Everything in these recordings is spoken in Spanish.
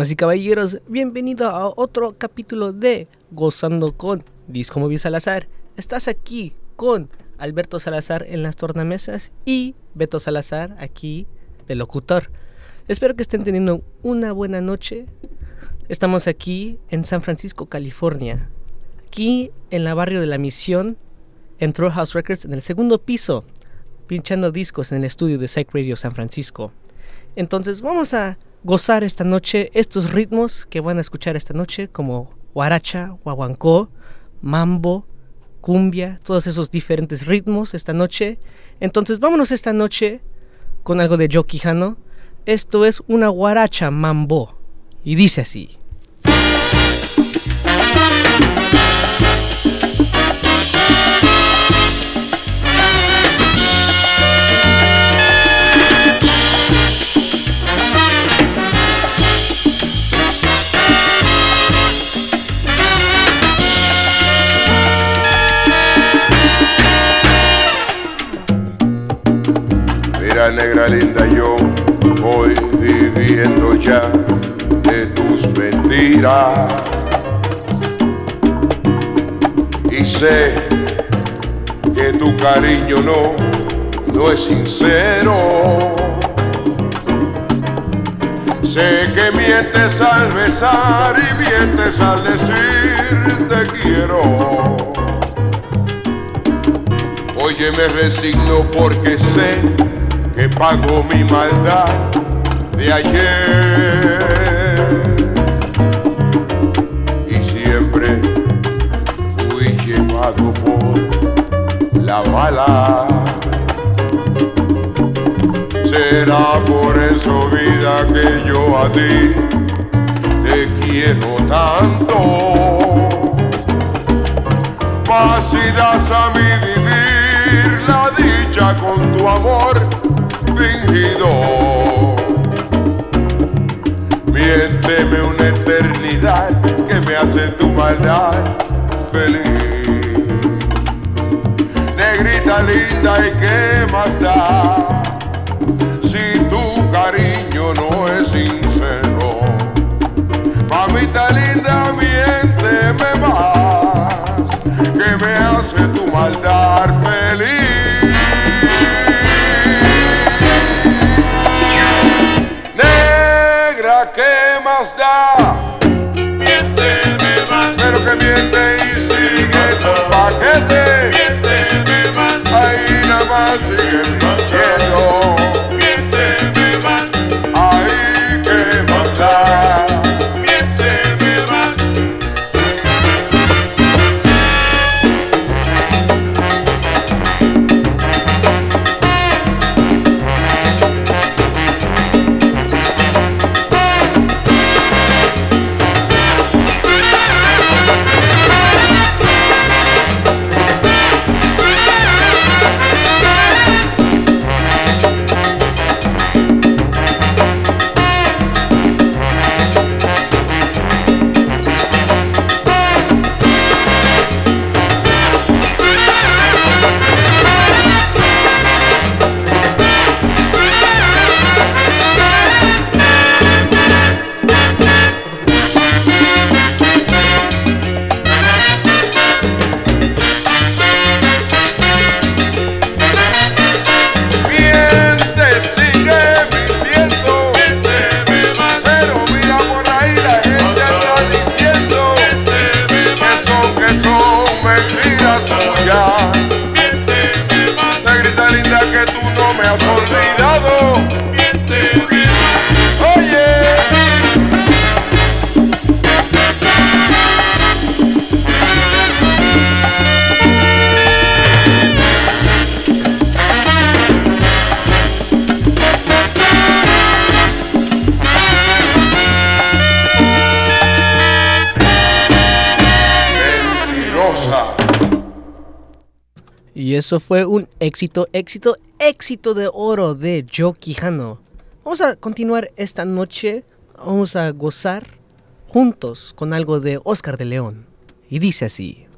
Damas y caballeros, bienvenido a otro capítulo de Gozando con Disco Móvil Salazar. Estás aquí con Alberto Salazar en las tornamesas y Beto Salazar aquí de locutor. Espero que estén teniendo una buena noche. Estamos aquí en San Francisco, California. Aquí en la barrio de la Misión, en Throw House Records en el segundo piso, pinchando discos en el estudio de Psych Radio San Francisco. Entonces vamos a gozar esta noche estos ritmos que van a escuchar esta noche como guaracha, guaguancó, mambo, cumbia, todos esos diferentes ritmos esta noche. Entonces vámonos esta noche con algo de Joe Quijano. Esto es una guaracha mambo y dice así. Negra linda, yo voy viviendo ya de tus mentiras. Y sé que tu cariño no, no es sincero. Sé que mientes al besar y mientes al decir te quiero. Oye, me resigno porque sé que pago mi maldad de ayer. Y siempre fui llevado por la mala. Será por eso, vida, que yo a ti te quiero tanto. Mas si das a mi vivir la dicha con tu amor, fingido. Miénteme una eternidad que me hace tu maldad feliz. Negrita linda, ¿y qué más da? Eso fue un éxito, éxito, éxito de oro de Joe Quijano. Vamos a continuar esta noche, vamos a gozar juntos con algo de Oscar de León. Y dice así.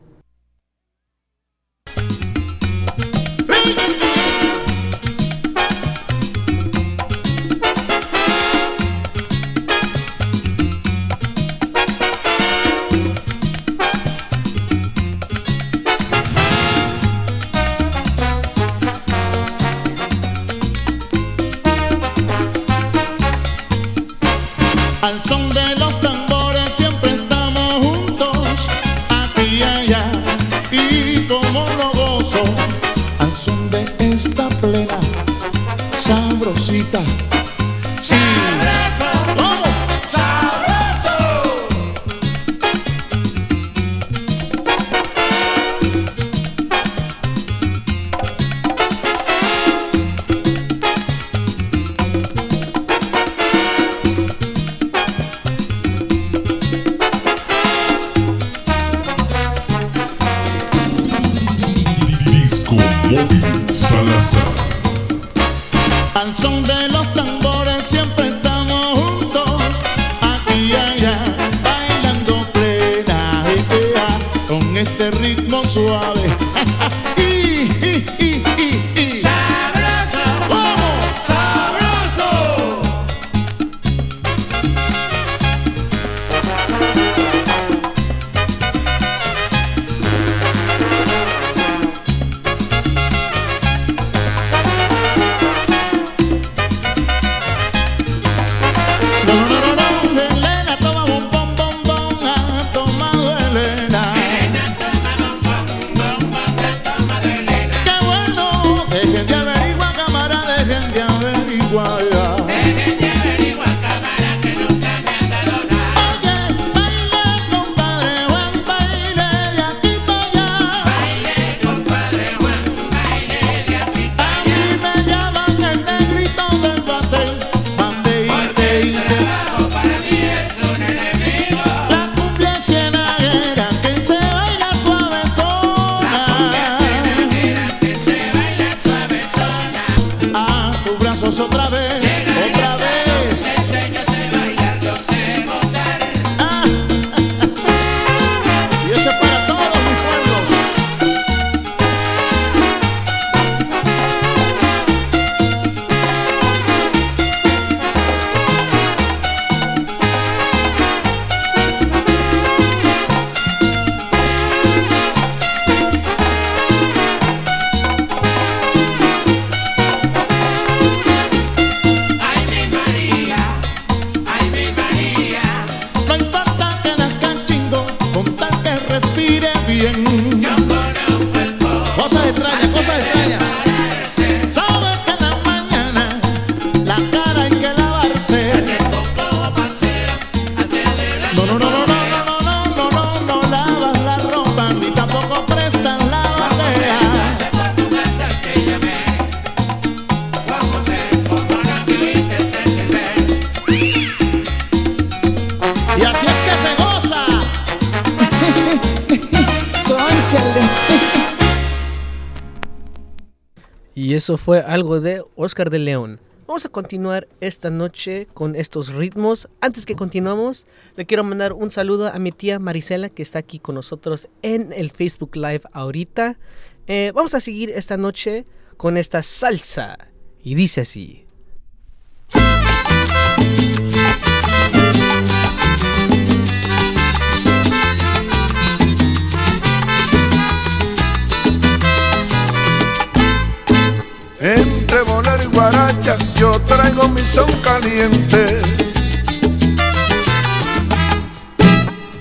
Ambrosita. Sí. Eso fue algo de Oscar de León. Vamos a continuar esta noche con estos ritmos. Antes que continuamos, le quiero mandar un saludo a mi tía Marisela que está aquí con nosotros en el Facebook Live ahorita. Eh, vamos a seguir esta noche con esta salsa. Y dice así. Entre bolero y guaracha yo traigo mi son caliente.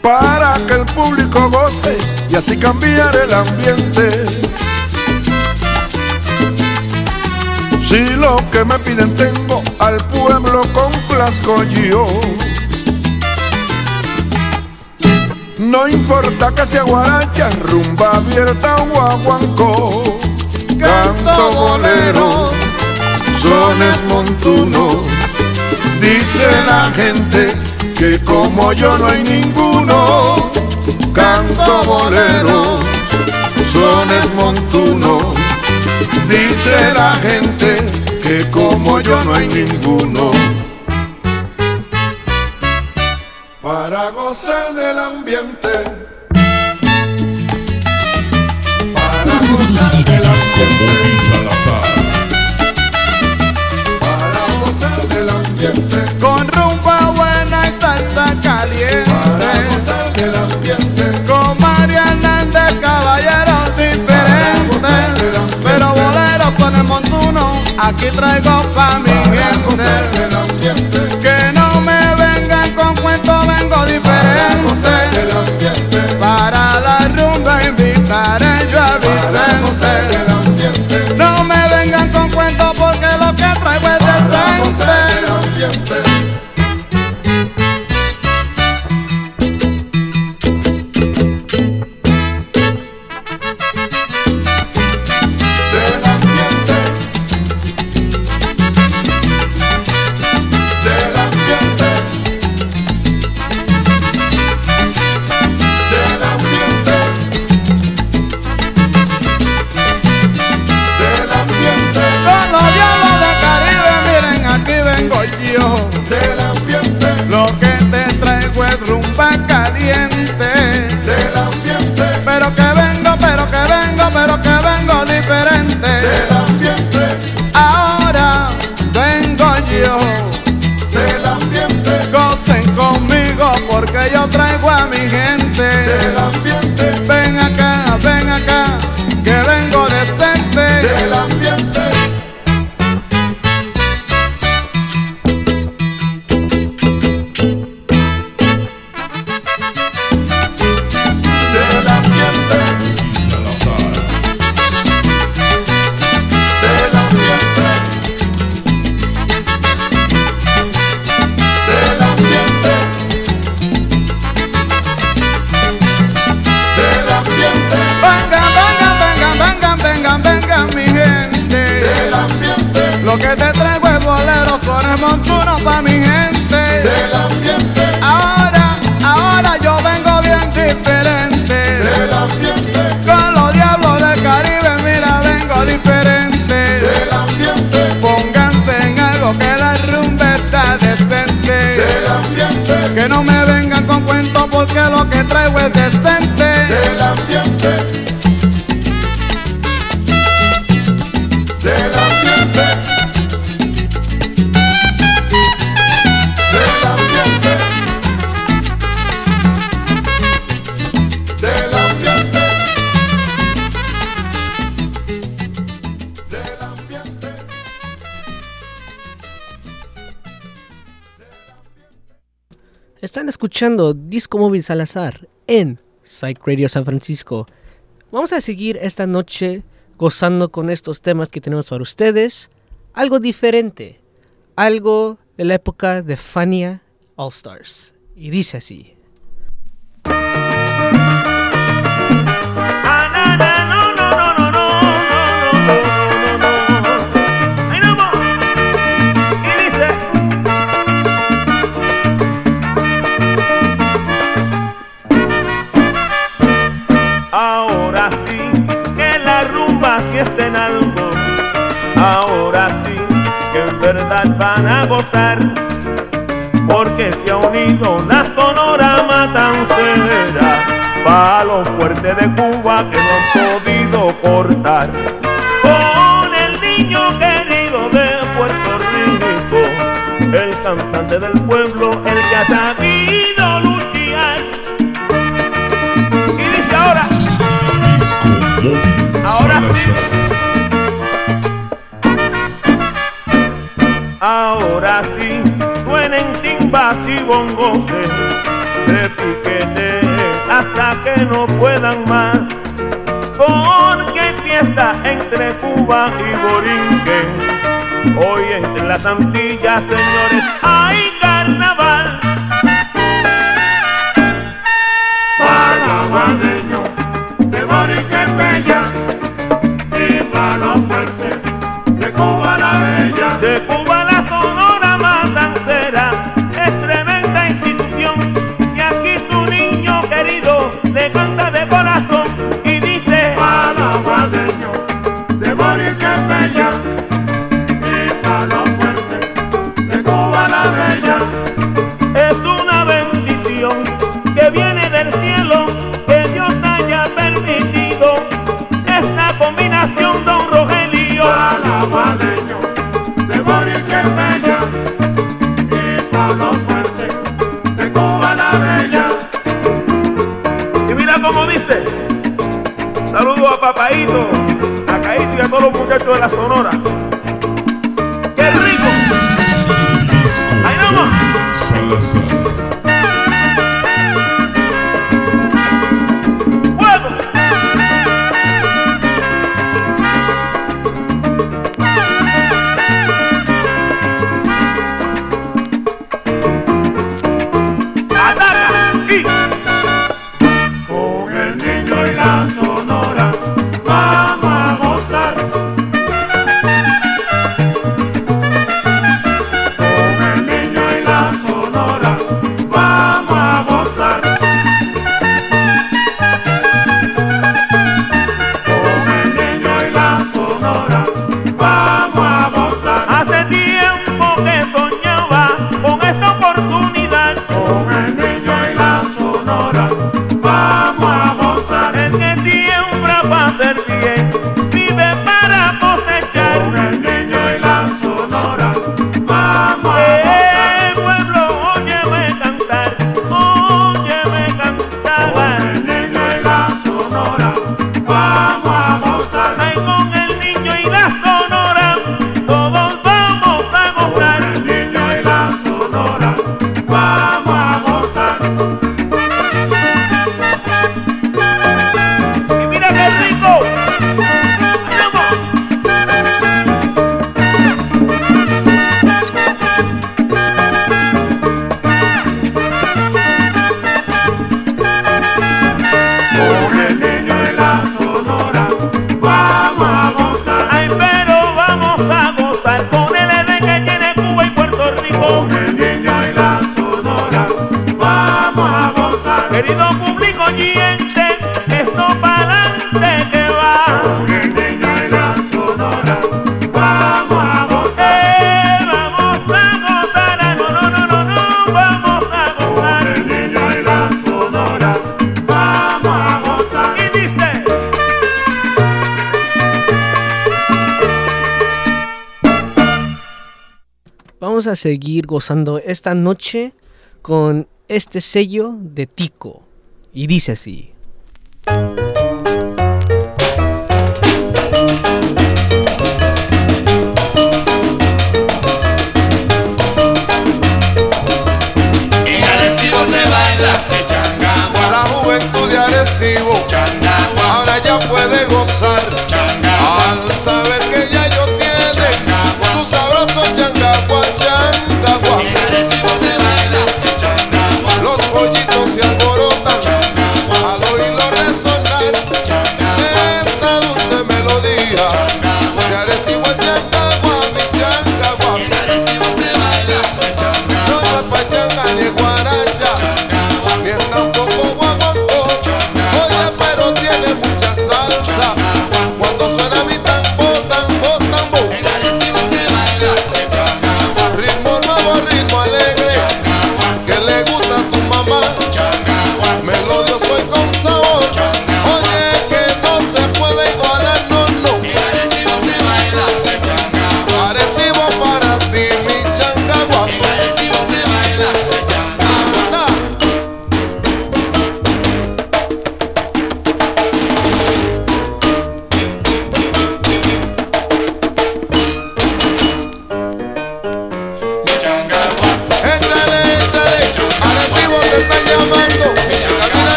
Para que el público goce y así cambiar el ambiente. Si lo que me piden tengo, al pueblo complazco yo. No importa que sea guaracha, rumba abierta o aguancó Canto bolero, sones montunos Dice la gente que como yo no hay ninguno Canto bolero, sones montunos Dice la gente que como yo no hay ninguno. Para gozar del ambiente Con rumba buena y salsa Para caliente. gozar del ambiente Con María Hernández, caballeros diferentes. Pero boleros con el montuno, aquí traigo pa' mi Para gente. del ambiente Que no me vengan con cuentos, vengo Para diferente. ambiente Para la rumba invitaré escuchando Disco Móvil Salazar en Psych Radio San Francisco. Vamos a seguir esta noche gozando con estos temas que tenemos para ustedes. Algo diferente, algo de la época de Fania All Stars. Y dice así. van a gozar, porque se ha unido la sonora matancera, palo fuerte de Cuba que no han podido cortar. Con el niño querido de Puerto Rico, el cantante del pueblo, el que ha sabido luchar. Y dice ahora, ahora sí. ahora sí suenen timbas y bongos de piquete hasta que no puedan más. Porque fiesta entre Cuba y Borinquen, hoy entre las Antillas, señores, hay carnaval. A seguir gozando esta noche con este sello de Tico. Y dice así. En Arecibo se baila Changagua, La juventud de Arecibo Changagua, ahora ya puede gozar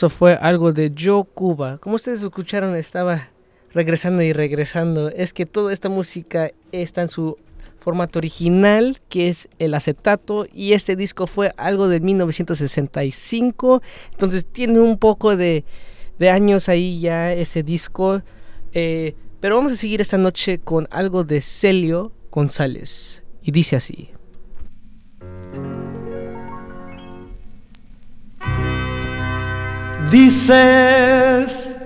eso fue algo de Joe Cuba. Como ustedes escucharon, estaba regresando y regresando. Es que toda esta música está en su formato original, que es el acetato. Y este disco fue algo de 1965. Entonces tiene un poco de, de años ahí ya ese disco. Eh, pero vamos a seguir esta noche con algo de Celio González. Y dice así. Dices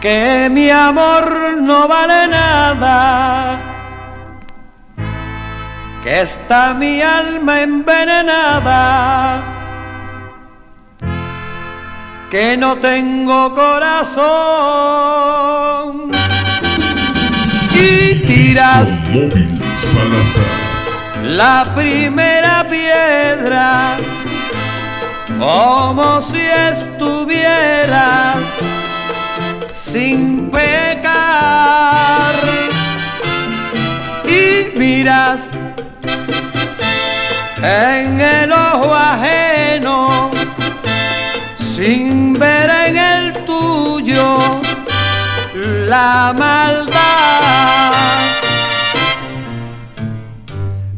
que mi amor no vale nada, que está mi alma envenenada, que no tengo corazón. Y tiras móvil la primera piedra como si estuvieras sin pecar. Y miras en el ojo ajeno sin ver en el tuyo la maldad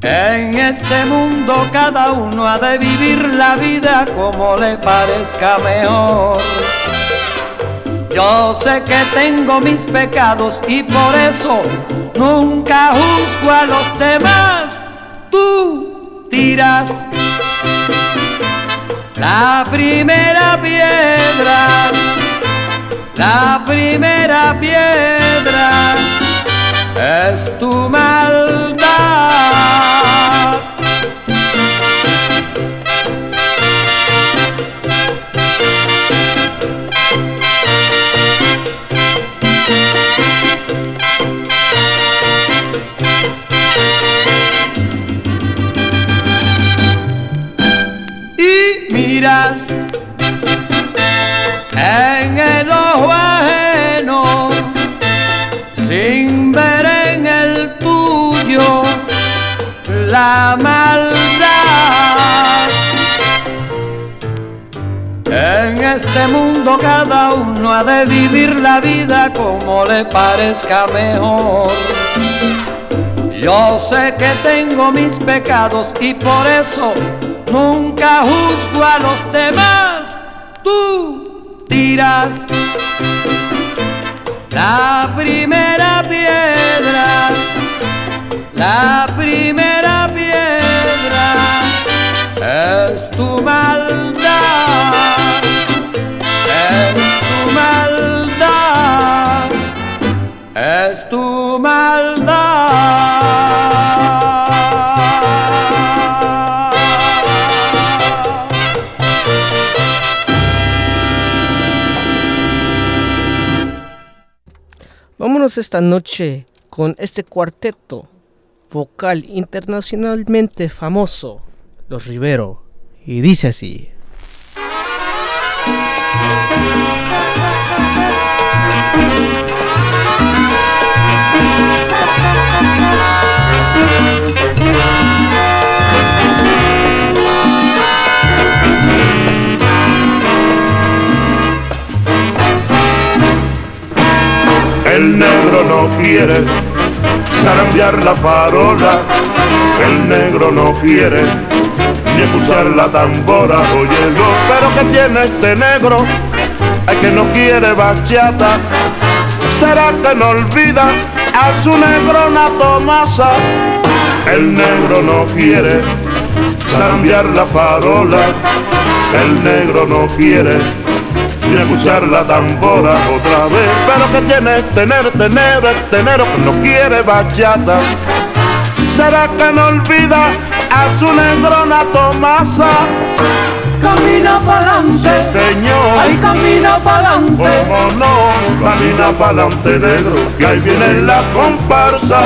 en este mundo cada uno ha de vivir la vida como le parezca mejor. Yo sé que tengo mis pecados y por eso nunca juzgo a los demás. Tú tiras la primera piedra, la primera piedra es tu maldad. En el ojo ajeno sin ver en el tuyo la maldad. En este mundo cada uno ha de vivir la vida como le parezca mejor. Yo sé que tengo mis pecados y por eso Nunca juzgo a los demás, tú tiras la primera piedra, la primera piedra es tu maldad, es tu maldad, es tu Esta noche con este cuarteto vocal internacionalmente famoso, Los Rivero. Y dice así. Negro no quiere zarandear la farola, el negro no quiere ni escuchar la tambora, oyendo, pero que tiene este negro, es que no quiere bachata, será que no olvida a su negrona Tomasa, el negro no quiere zarandear la farola, el negro no quiere y escuchar la tambora otra vez. Pero que tiene tener, tener, tener que no quiere bachata. ¿Será que no olvida a su negrona Tomasa? Camina pa'lante, Señor, ay camina pa'lante, cómo no, camina pa'lante negro, que ahí viene la comparsa.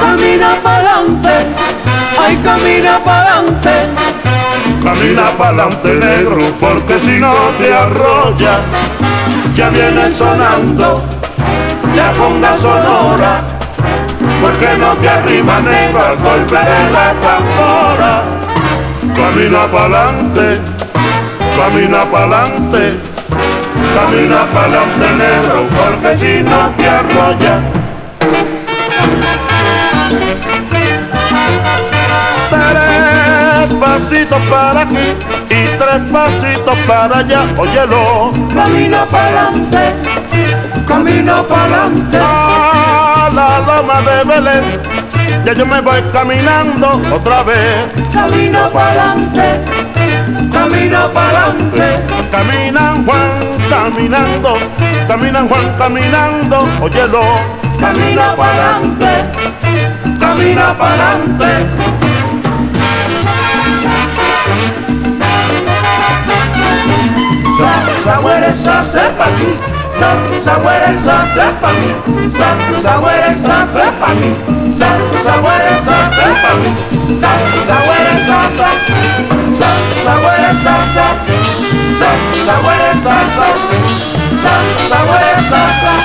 camina pa'lante, ay camina pa'lante, Camina pa'lante negro, porque si no te arrolla, ya viene sonando la conga sonora, porque no te arrima negro al golpe de la tambora. Camina pa'lante, camina pa'lante, camina pa'lante negro, porque si no te arrolla. Pasitos para aquí y tres pasitos para allá, óyelo. camina pa'lante, camina pa'lante, A la loma de Belén, ya yo me voy caminando otra vez. camina pa'lante, camina pa'lante, Camina Juan caminando, camina Juan caminando, óyelo. camina pa'lante, camina pa'lante. Sa, sa, sepa mí, sa, sahuere, sa, sepa.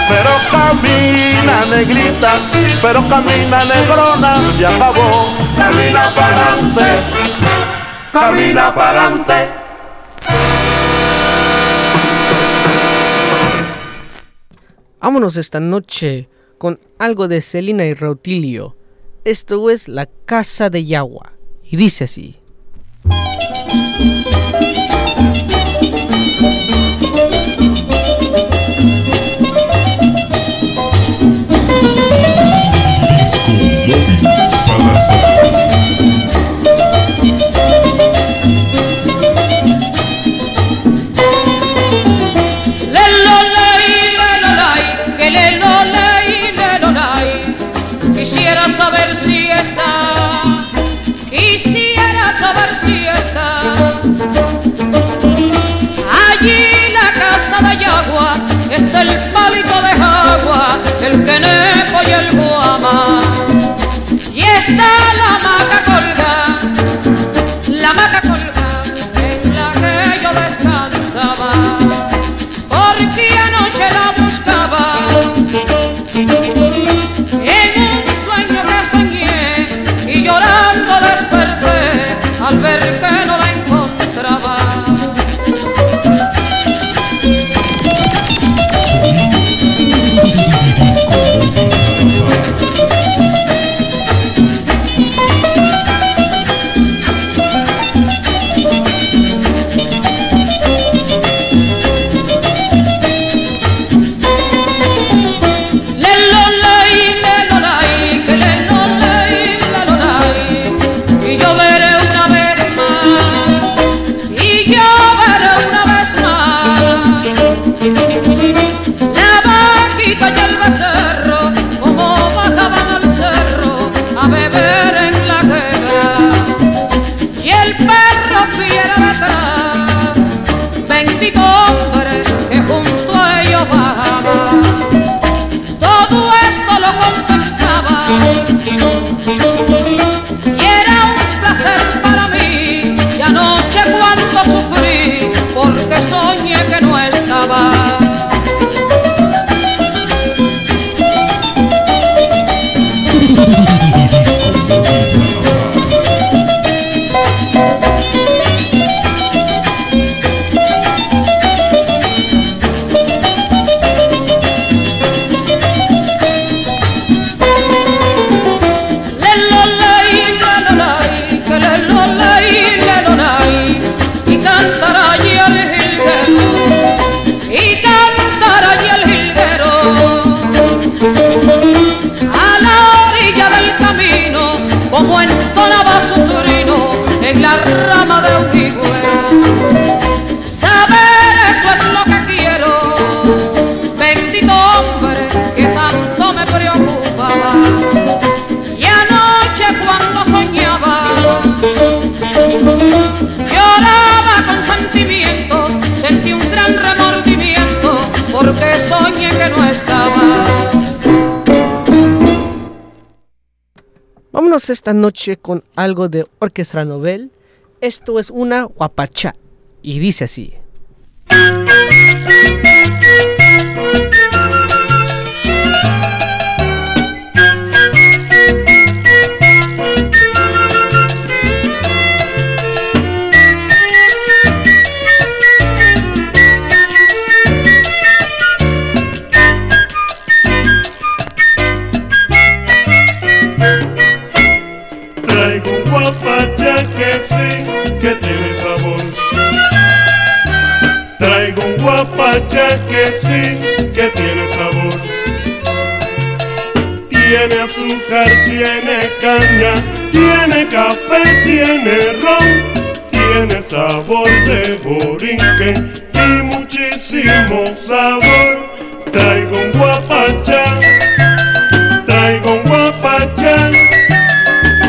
Pero camina negrita, pero camina negrona, se acabó. Camina pa'lante, camina pa'lante. Vámonos esta noche con algo de Celina y Rautilio. Esto es La Casa de Yagua. Y dice así. Vámonos esta noche con algo de Orquestra Nobel. Esto es una guapachá y dice así. que tiene sabor. Tiene azúcar, tiene caña, tiene café, tiene ron, tiene sabor de borinquen y muchísimo sabor. Traigo un guapachá, traigo un guapachá,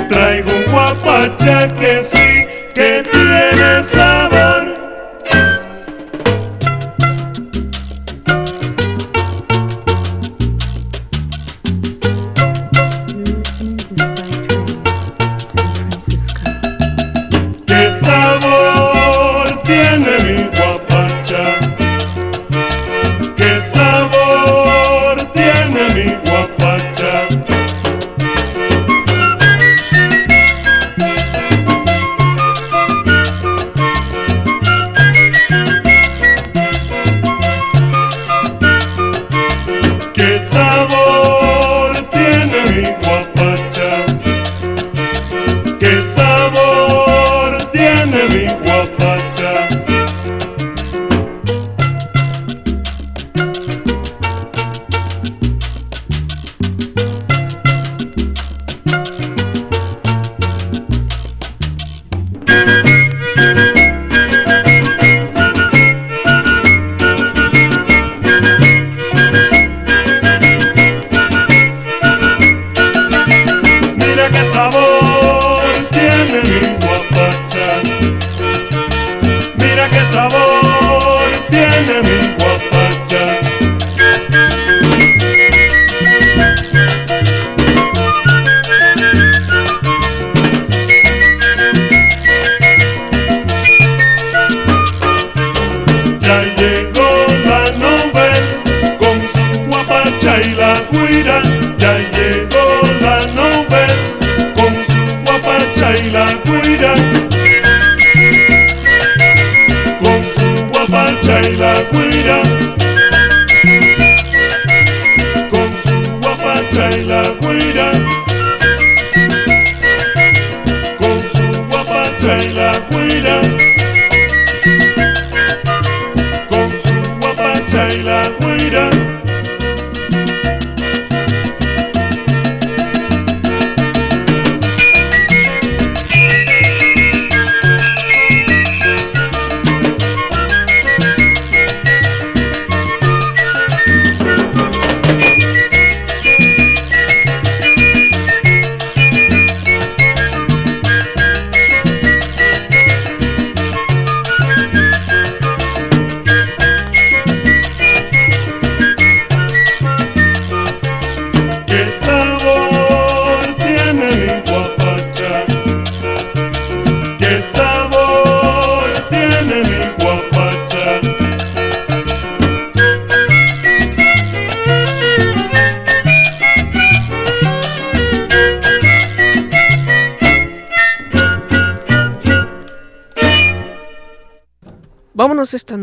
traigo un guapachá que sí que tiene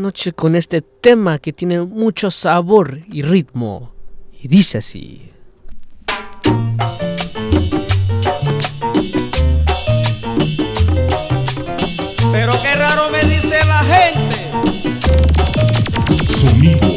noche con este tema que tiene mucho sabor y ritmo. Y dice así. Pero qué raro me dice la gente. Sonido.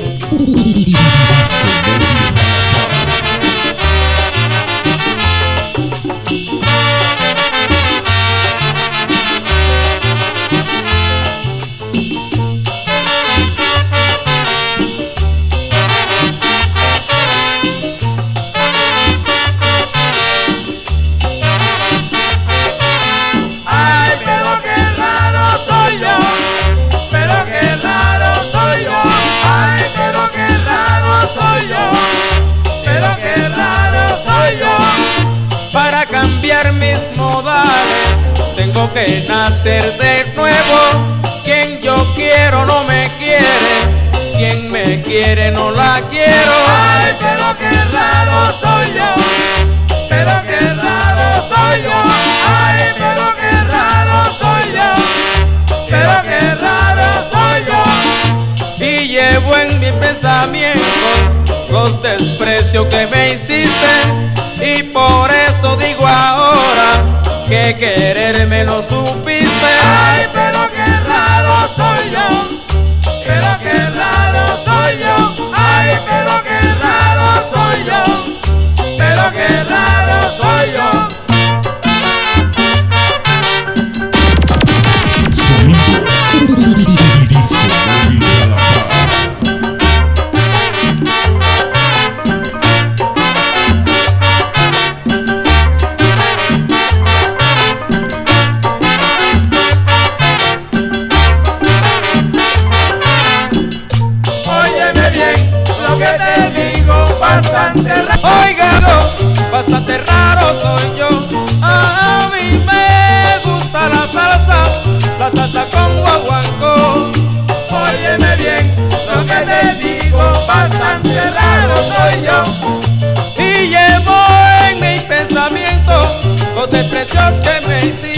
Tengo que nacer de nuevo. Quien yo quiero no me quiere. Quien me quiere no la quiero. Ay, pero qué raro soy yo. Pero qué raro soy yo. Ay, pero qué raro soy yo. Pero qué raro soy yo. Y llevo en mi pensamiento los desprecios que me hiciste. Y por eso que quererme no supiste. Ay, pero qué raro soy yo. Bastante raro soy yo. A mí me gusta la salsa, la salsa con guaguancó. Óyeme bien lo que te digo, bastante raro soy yo. Y llevo en mi pensamiento los desprecios que me hiciste.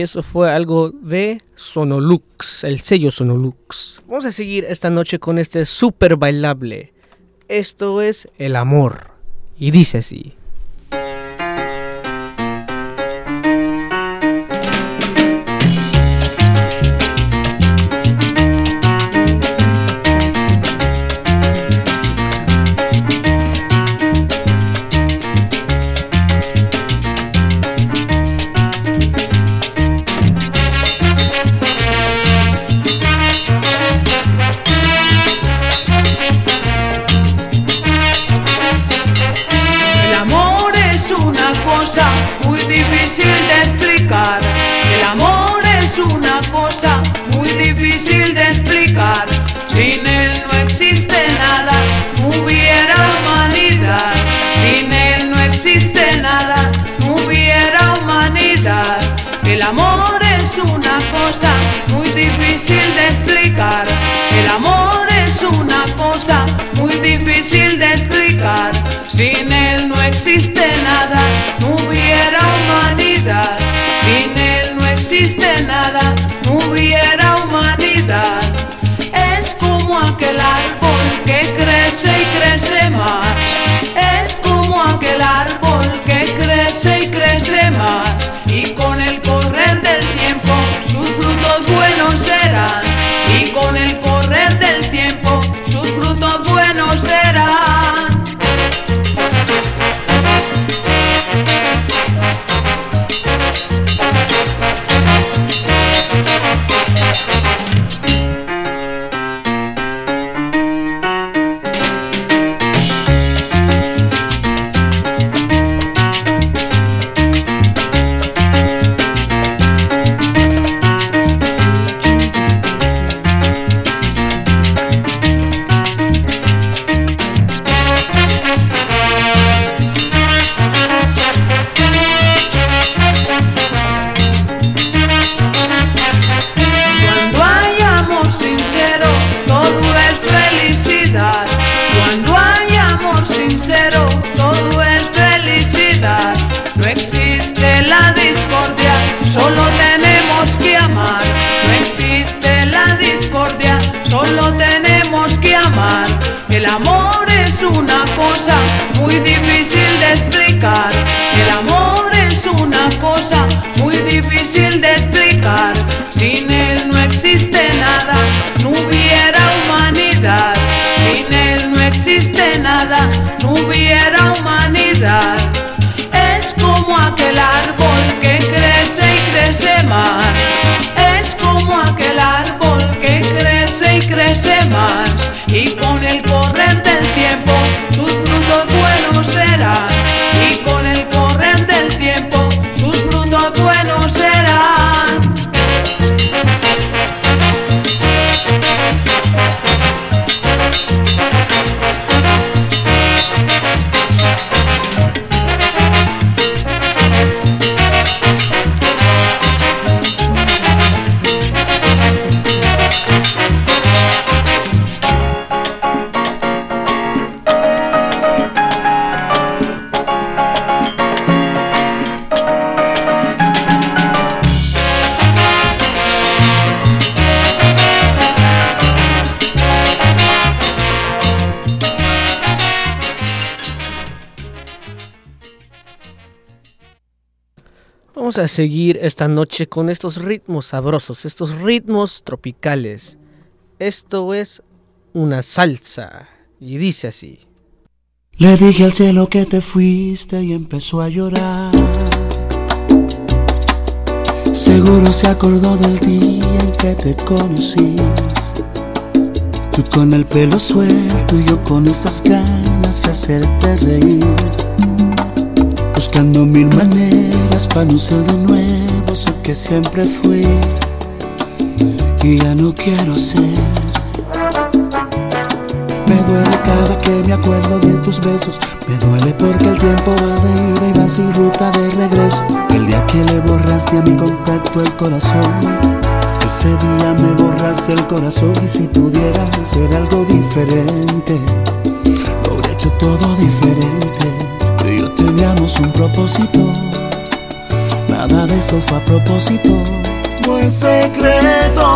Eso fue algo de Sonolux, el sello Sonolux. Vamos a seguir esta noche con este super bailable. Esto es el amor. Y dice así. Vamos a seguir esta noche con estos ritmos sabrosos, estos ritmos tropicales. Esto es una salsa y dice así. Le dije al cielo que te fuiste y empezó a llorar. Seguro se acordó del día en que te conocí. Tú con el pelo suelto y yo con esas ganas de hacerte reír. Buscando mil maneras para no ser de nuevo eso que siempre fui. Y ya no quiero ser. Me duele cada que me acuerdo de tus besos. Me duele porque el tiempo va de ida y va sin ruta de regreso. El día que le borraste a mi contacto el corazón. Ese día me borraste el corazón y si pudiera hacer algo diferente, lo hubiera hecho todo diferente. Tú y yo teníamos un propósito. Nada de eso fue a propósito. No es secreto.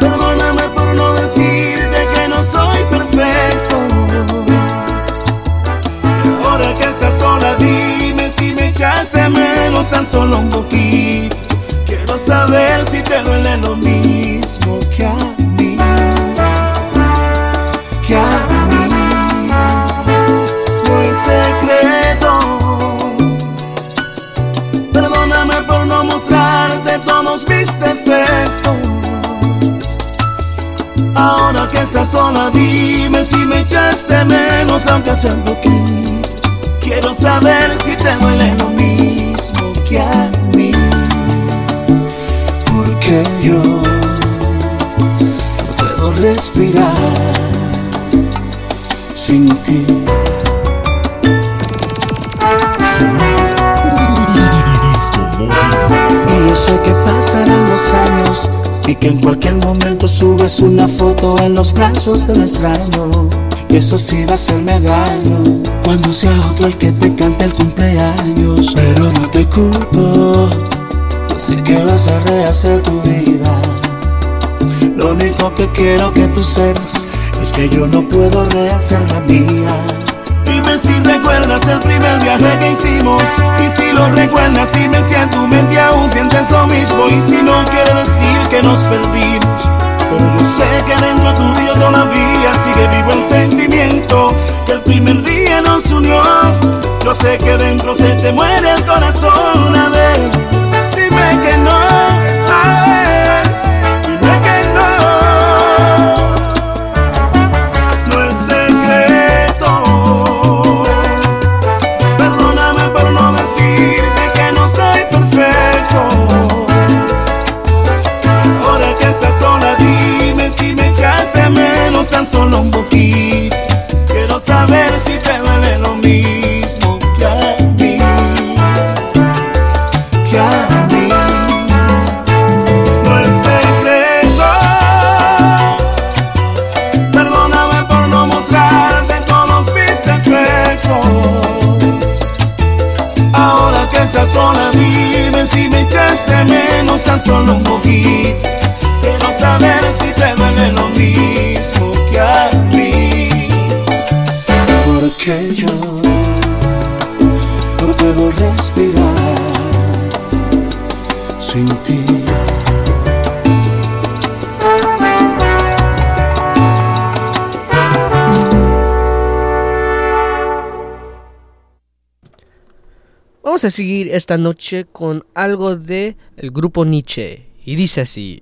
Perdóname por no decirte que no soy perfecto. Y ahora que estás sola, dime si me echaste menos tan solo un poquito. Quiero saber si te duele lo mismo Estás sola, dime si me echaste menos, aunque sea un poquito. Quiero saber si te duele lo mismo que a mí. Porque yo no puedo respirar sin ti. Y yo sé que pasarán los años y que en cualquier momento subes una foto en los brazos del extraño. Y eso sí va a hacerme daño cuando sea otro el que te cante el cumpleaños. Pero no te culpo, yo sé que vas a rehacer tu vida. Lo único que quiero que tú sepas es que yo no puedo rehacer la mía. Si recuerdas el primer viaje que hicimos. Y si lo recuerdas dime si en tu mente aún sientes lo mismo. Y si no quiere decir que nos perdimos. Pero yo sé que dentro tuyo todavía sigue vivo el sentimiento Que el primer día nos unió. Yo sé que dentro se te muere el corazón. A ver, dime que no puedo respirar sin ti. Vamos a seguir esta noche con algo de el grupo Nietzsche. Y dice así.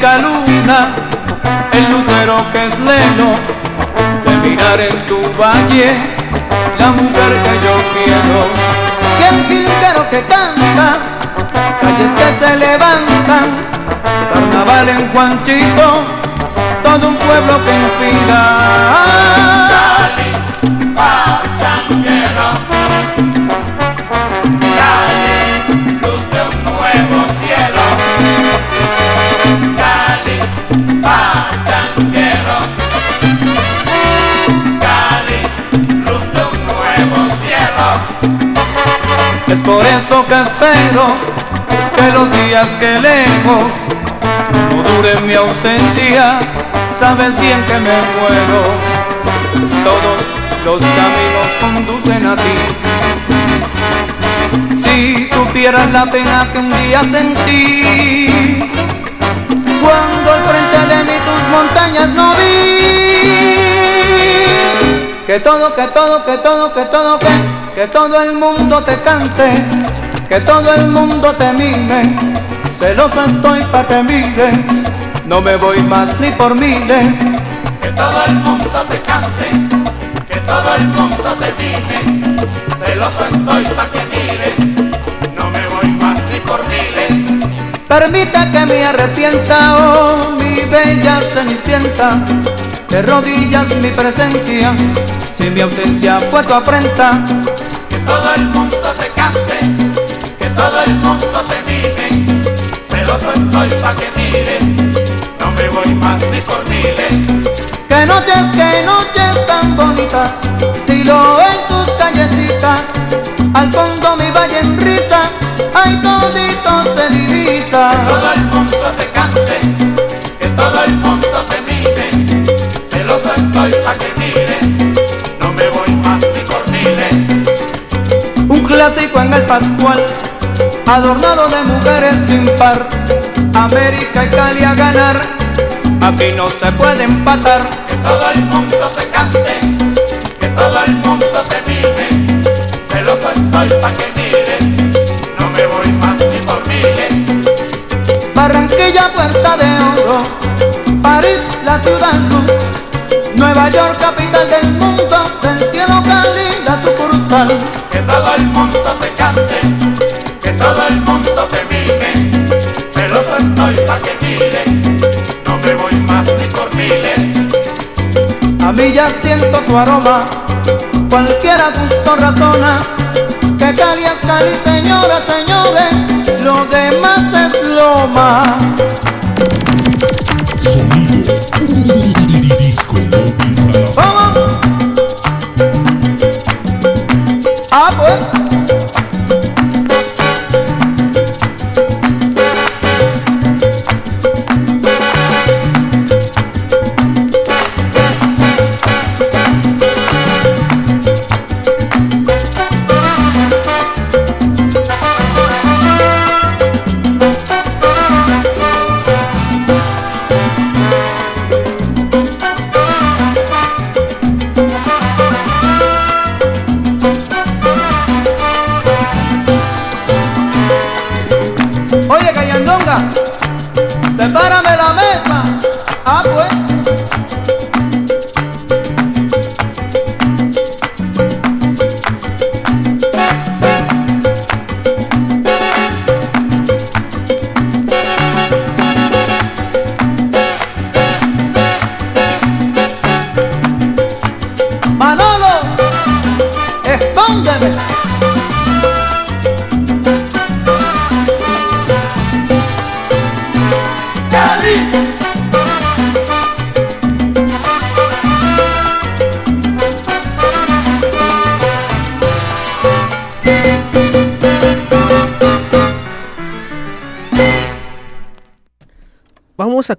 Luna, el lucero que es leno, de mirar en tu valle, la mujer que yo quiero. Y el jilguero que canta, calles que se levantan, carnaval en Juanchito, todo un pueblo que inspira. Cali, que espero que los días que lejos no duren mi ausencia. Sabes bien que me muero. Todos los caminos conducen a ti. Si supieras la pena que un día sentí, cuando al frente de mí tus montañas no vi. Que todo, que todo, que todo, que todo, que, que todo el mundo te cante, que todo el mundo te mime. Celoso estoy pa' que miren, no me voy más ni por miles. Que todo el mundo te cante, que todo el mundo te mime. Celoso estoy pa' que mires, no me voy más ni por miles. Permite que me arrepienta, oh mi bella cenicienta, de rodillas mi presencia, si mi ausencia fue tu afrenta. Que todo el mundo te cante, todo el mundo te mime. Celoso estoy pa' que mires, no me voy más ni por miles. Que noches, que noches tan bonitas, si lo en tus callecitas, al fondo mi valle en risa, ay todito se divisa. Que todo el mundo te cante, que todo el mundo te mime. Celoso estoy pa' que mires, no me voy más ni por miles. Un clásico en el Pascual, adornado de mujeres sin par, América y Cali a ganar, aquí no se puede empatar. Que todo el mundo te cante, que todo el mundo te mime. Celoso estoy pa' que mires, no me voy más ni por miles. Barranquilla, puerta de oro, París, la ciudad luz, Nueva York, capital del mundo, del cielo Cali, la sucursal. Que todo el mundo te cante, todo el mundo te mime. Celoso estoy pa' que mires, no me voy más ni por miles. A mí ya siento tu aroma, cualquiera gusto razona, que Cali es Cali, señoras, señores, lo demás es loma. Sonido Disco Salazar. ¿Cómo? Ah, pues.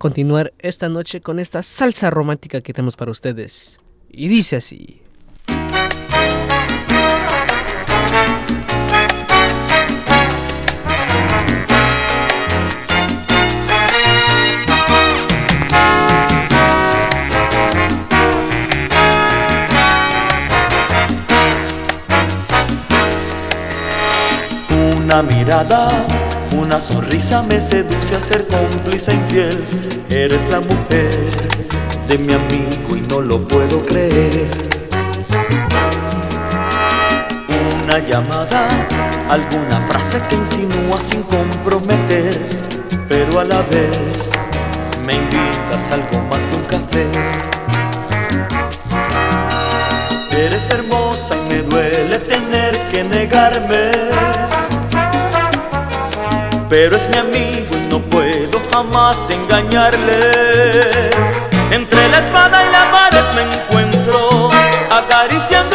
Continuar esta noche con esta salsa romántica que tenemos para ustedes. Y dice así. Una mirada, una sonrisa me seduce a ser cómplice infiel. Eres la mujer de mi amigo y no lo puedo creer. Una llamada, alguna frase que insinúa sin comprometer, pero a la vez me invitas algo más que un café. Eres hermosa y me duele tener que negarme. Pero es mi amigo y no puedo jamás engañarle. Entre la espada y la pared me encuentro, acariciando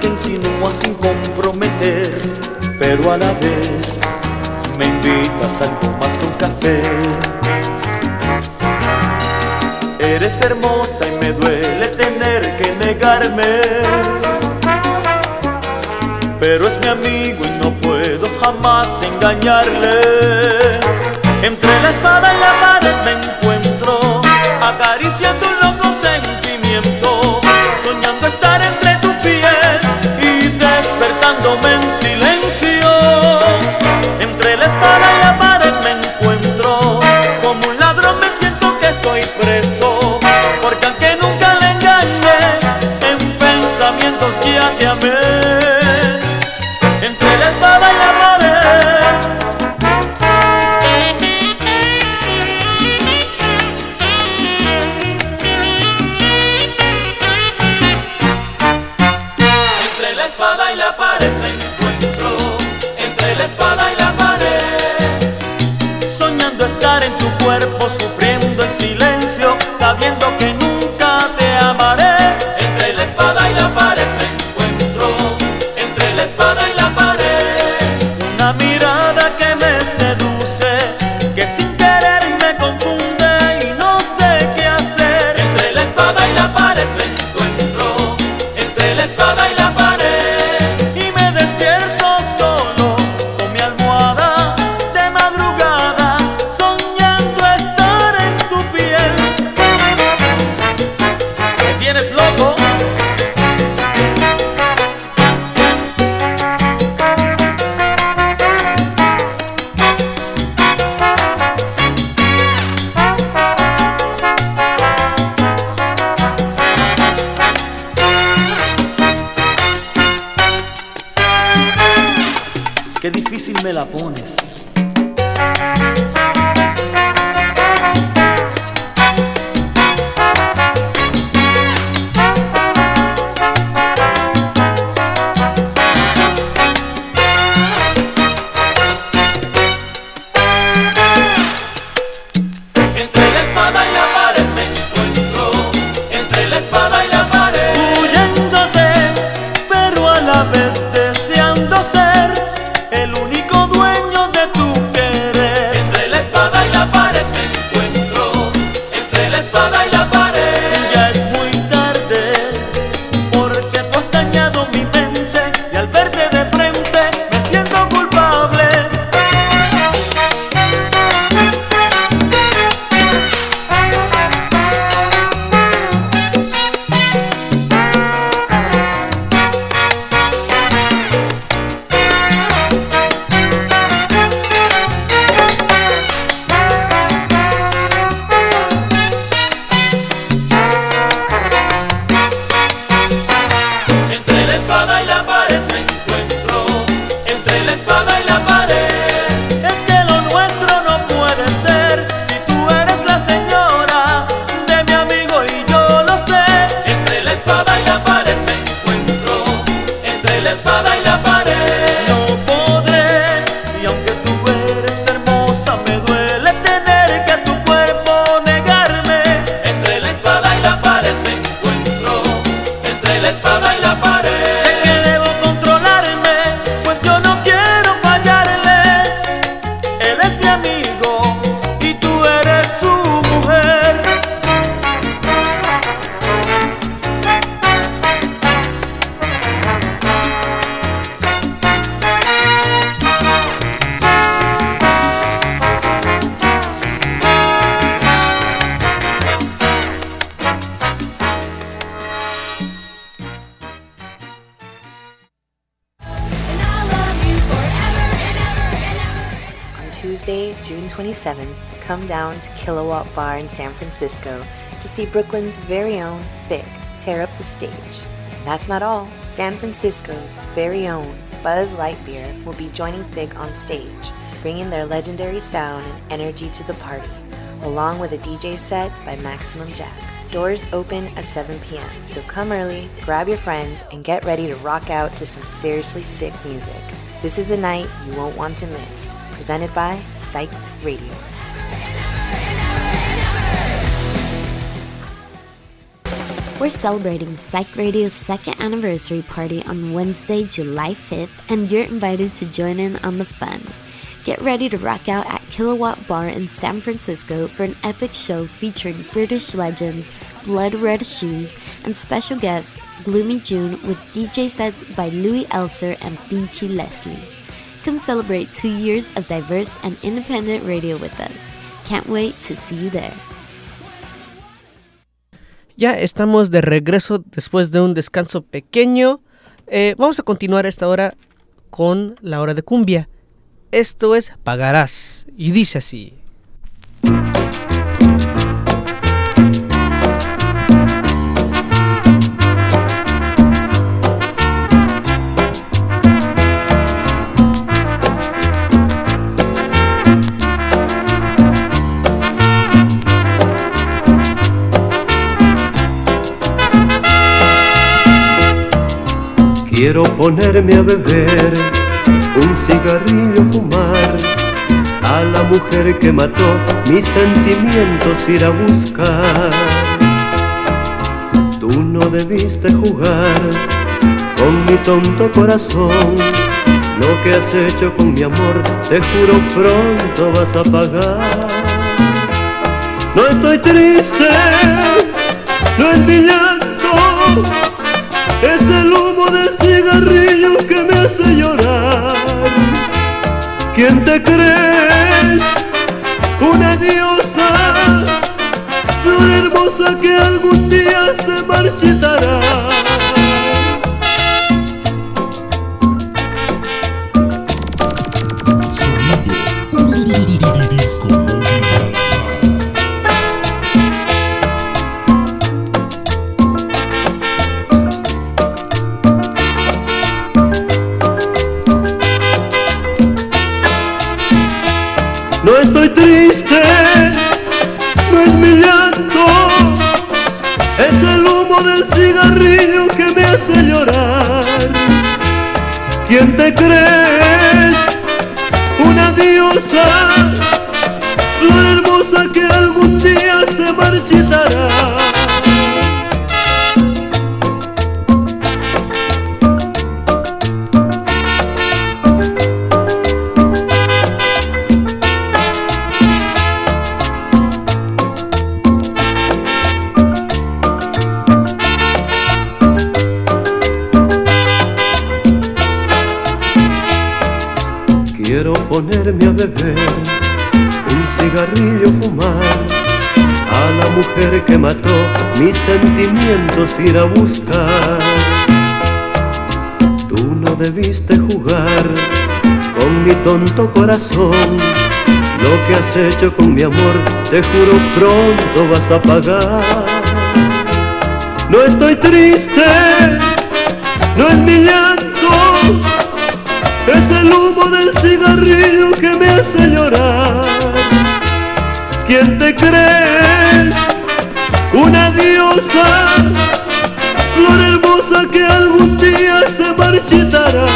que insinúa sin comprometer, pero a la vez me invitas algo más que un café. Eres hermosa y me duele tener que negarme, pero es mi amigo y no puedo jamás engañarle. Entre la espada y la pared come down to Kilowatt Bar in San Francisco to see Brooklyn's very own Thick tear up the stage. And that's not all. San Francisco's very own Buzz Lightyear will be joining Thick on stage, bringing their legendary sound and energy to the party, along with a DJ set by Maximum Jax. Doors open at 7 p.m., so come early, grab your friends, and get ready to rock out to some seriously sick music. This is a night you won't want to miss. Presented by Psyched Radio. We're celebrating Psych Radio's second anniversary party on Wednesday, July 5th, and you're invited to join in on the fun. Get ready to rock out at Kilowatt Bar in San Francisco for an epic show featuring British legends, Blood Red Shoes, and special guest Gloomy June with DJ sets by Louis Elser and Pinchy Leslie. Come celebrate two years of diverse and independent radio with us. Can't wait to see you there. Ya estamos de regreso después de un descanso pequeño. Eh, vamos a continuar esta hora con la hora de cumbia. Esto es Pagarás. Y dice así. Quiero ponerme a beber, un cigarrillo fumar, a la mujer que mató mis sentimientos ir a buscar. Tú no debiste jugar con mi tonto corazón, lo que has hecho con mi amor, te juro pronto vas a pagar. No estoy triste, no es mi llanto, es el humo del cigarrillo que me hace llorar. ¿Quién te crees? Una diosa, flor hermosa que algún día se marchitará. Triste, no es mi llanto, es el humo del cigarrillo que me hace llorar. ¿Quién te crees? Una diosa, flor hermosa que algún día se marchitará. Mató mis sentimientos ir a buscar. Tú no debiste jugar con mi tonto corazón, lo que has hecho con mi amor, te juro pronto vas a pagar. No estoy triste, no es mi llanto, es el humo del cigarrillo que me hace llorar. ¿Quién te crees? Una diosa, flor hermosa que algún día se marchitará.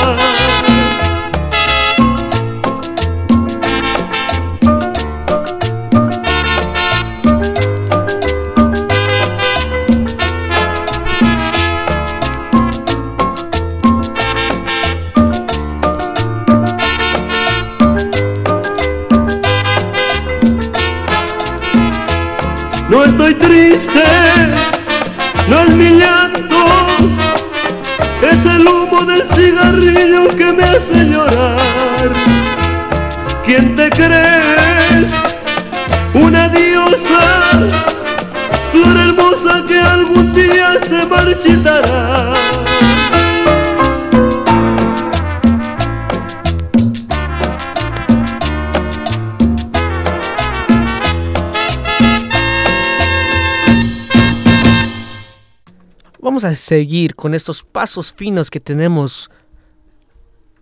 Seguir con estos pasos finos que tenemos.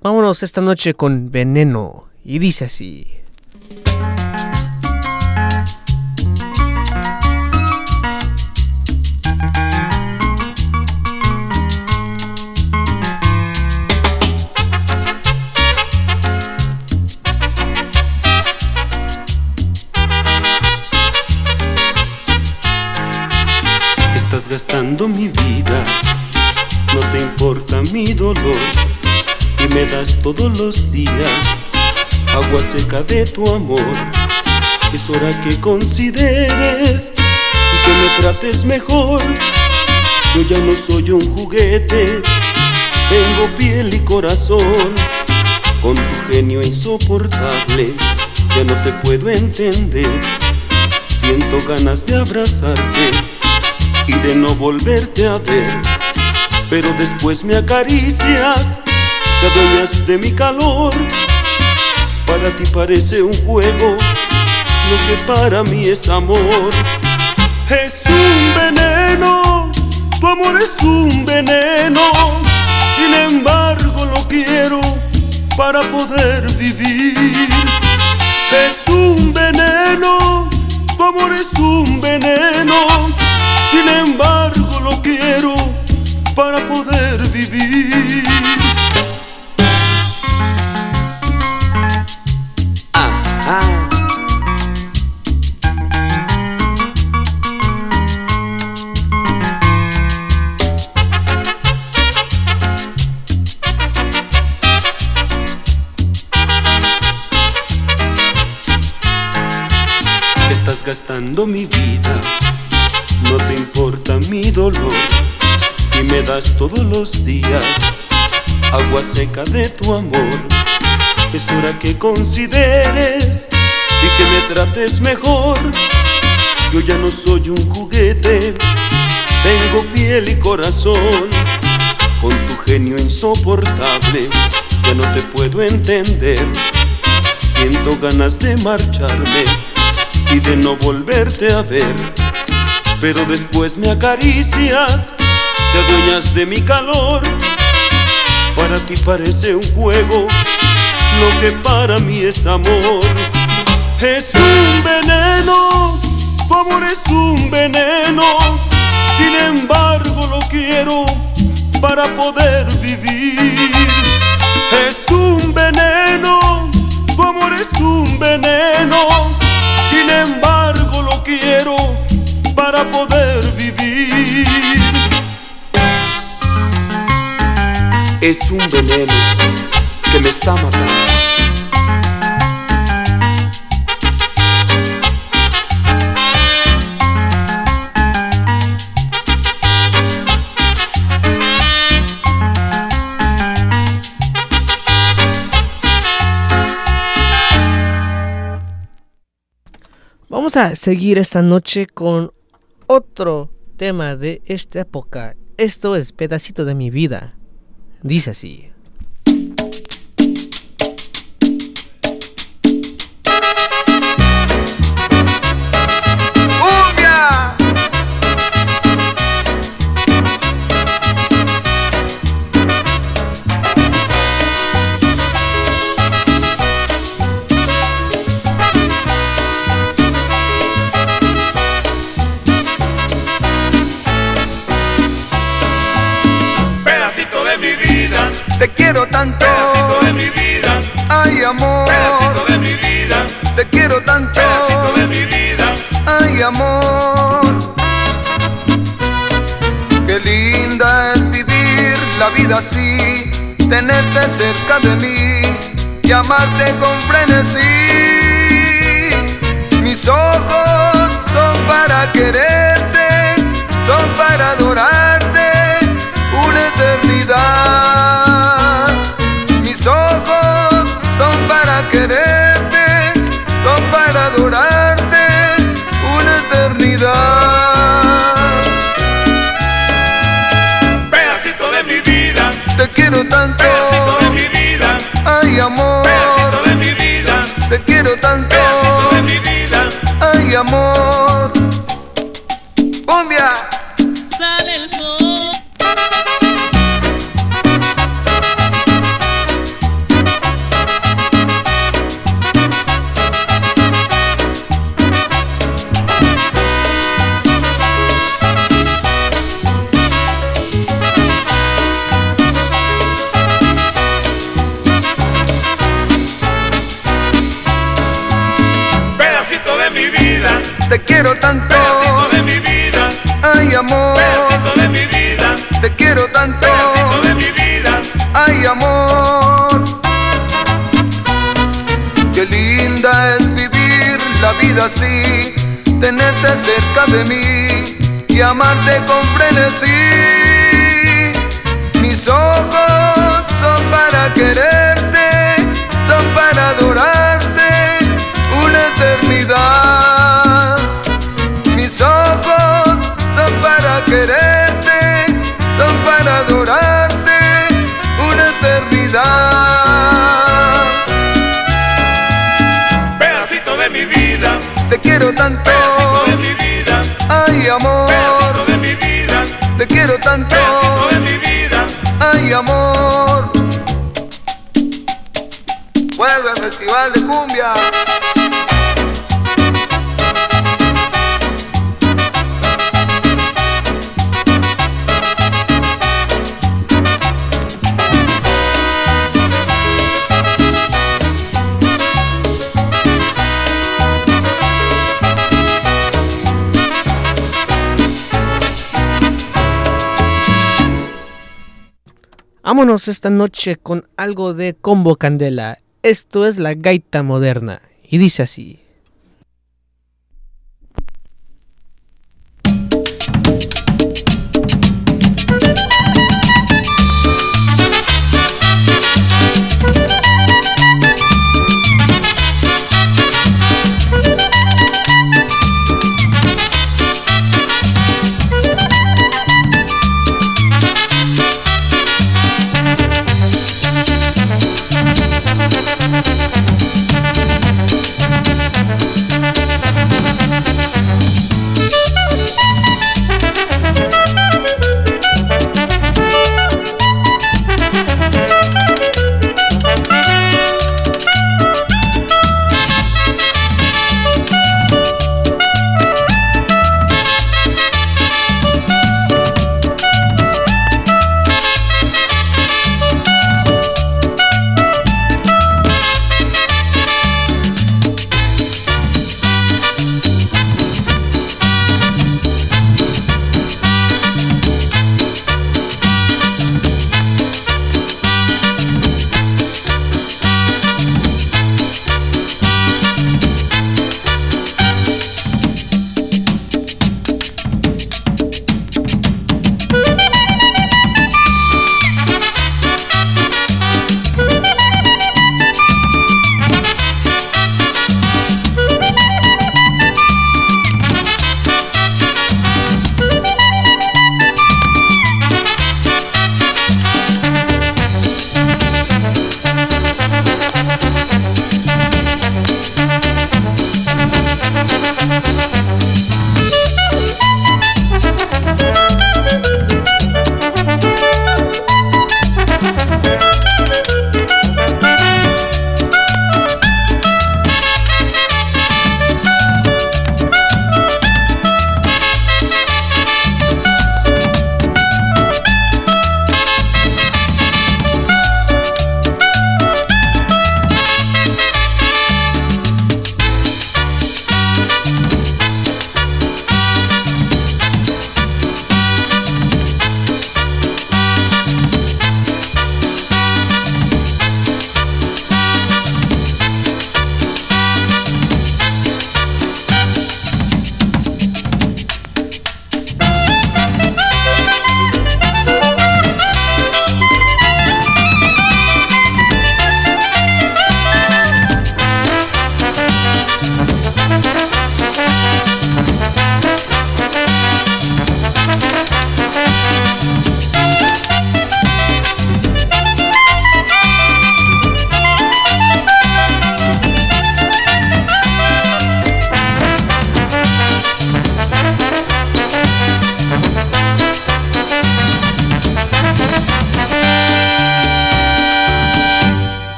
Vámonos esta noche con veneno. Y dice así. Mi vida, no te importa mi dolor y me das todos los días agua seca de tu amor. Es hora que consideres y que me trates mejor. Yo ya no soy un juguete, tengo piel y corazón. Con tu genio insoportable, ya no te puedo entender. Siento ganas de abrazarte de no volverte a ver. Pero después me acaricias, te adueñas de mi calor. Para ti parece un juego, lo que para mí es amor. Es un veneno, tu amor es un veneno. Sin embargo lo quiero para poder vivir. Es un veneno, tu amor es un veneno. Sin embargo lo quiero para poder vivir. Estás gastando mi vida, no te importa mi dolor y me das todos los días agua seca de tu amor. Es hora que consideres y que me trates mejor. Yo ya no soy un juguete, tengo piel y corazón. Con tu genio insoportable, ya no te puedo entender. Siento ganas de marcharme y de no volverte a ver. Pero después me acaricias, te adueñas de mi calor. Para ti parece un juego, lo que para mí es amor. Es un veneno, tu amor es un veneno. Sin embargo lo quiero para poder vivir. Es un veneno, tu amor es un veneno. Sin embargo lo quiero para poder vivir. Es un veneno que me está matando. Vamos a seguir esta noche con otro tema de esta época. Esto es Pedacito de mi vida. Dice así. Te quiero tanto, pedacito de mi vida, ay amor. pedacito de mi vida, Te quiero tanto, pedacito de mi vida. ay amor. Qué linda es vivir la vida así, tenerte cerca de mí y amarte con frenesí. Mis ojos son para quererte, son para quiero tanto. Pedacito de mi vida, Ay, amor, pedacito de mi vida, te quiero tanto. pedacito de mi vida. Ay, amor, qué linda es vivir la vida así, tenerte cerca de mí y amarte con frenesí. Mis ojos son para quererte, quiero tanto, pedacito de mi vida, ay amor, pedacito de mi vida, te quiero tanto, Vámonos esta noche con algo de Combo Candela. Esto es la gaita moderna. Y dice así.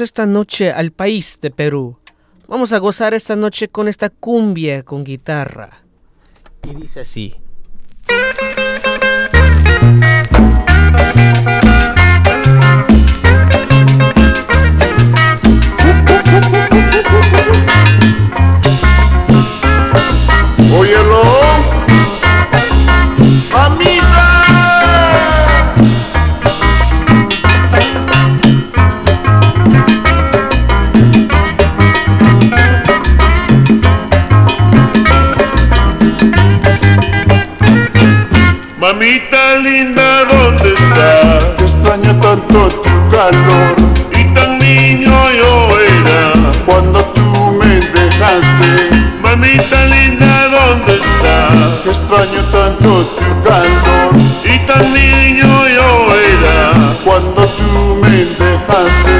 Esta noche al país de Perú. Vamos a gozar esta noche con esta cumbia con guitarra. Y dice así. linda, ¿dónde estás? Te extraño tanto tu calor. Y tan niño yo era. Cuando tú me dejaste. Mamita linda, ¿dónde estás? Te extraño tanto tu calor. Y tan niño yo era. Cuando tú me dejaste.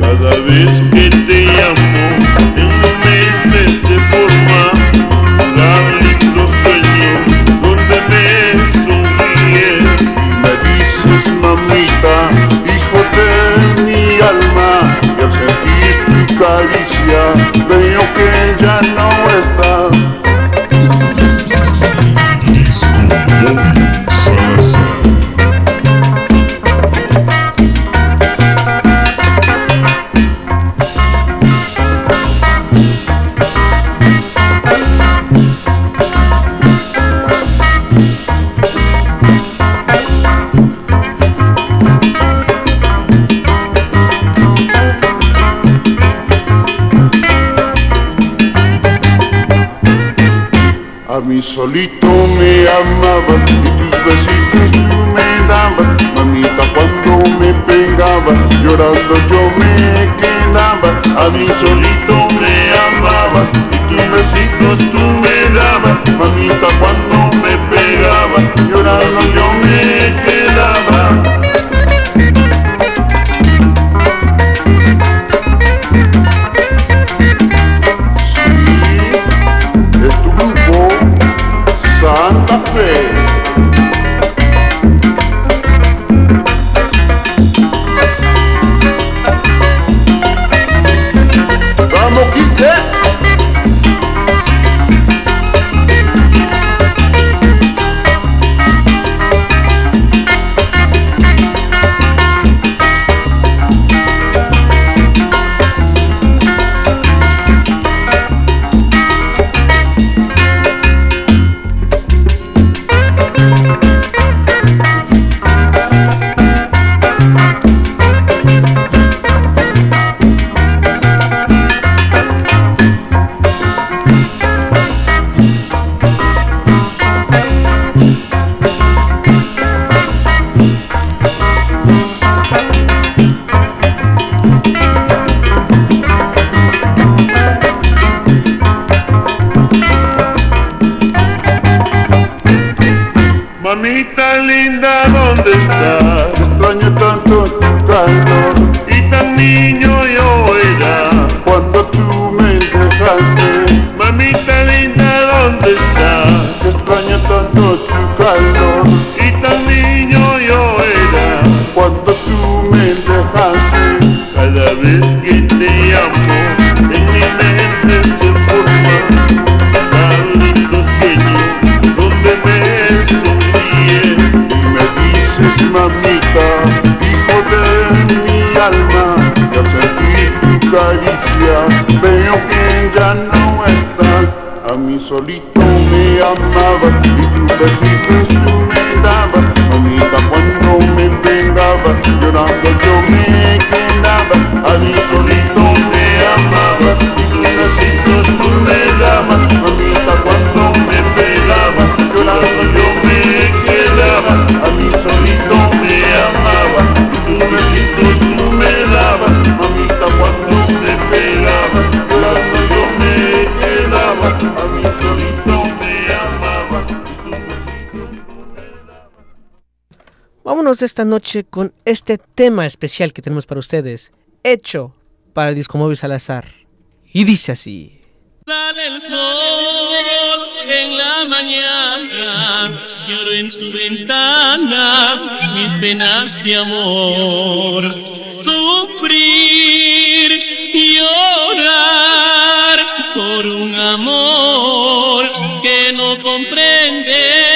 Cada vez que te llamo. Mí solito me amabas y tus besitos tú me dabas. Mamita cuando me pegabas, llorando yo me quedaba. A mí solito me amabas y tus besitos tú me dabas. Mamita cuando me pegabas, llorando yo me quedaba. Esta noche con este tema especial que tenemos para ustedes, hecho para el Disco Móvil Salazar. Y dice así. Sale el sol en la mañana, lloro en tu ventana mis penas de amor. Sufrir y llorar por un amor que no comprende.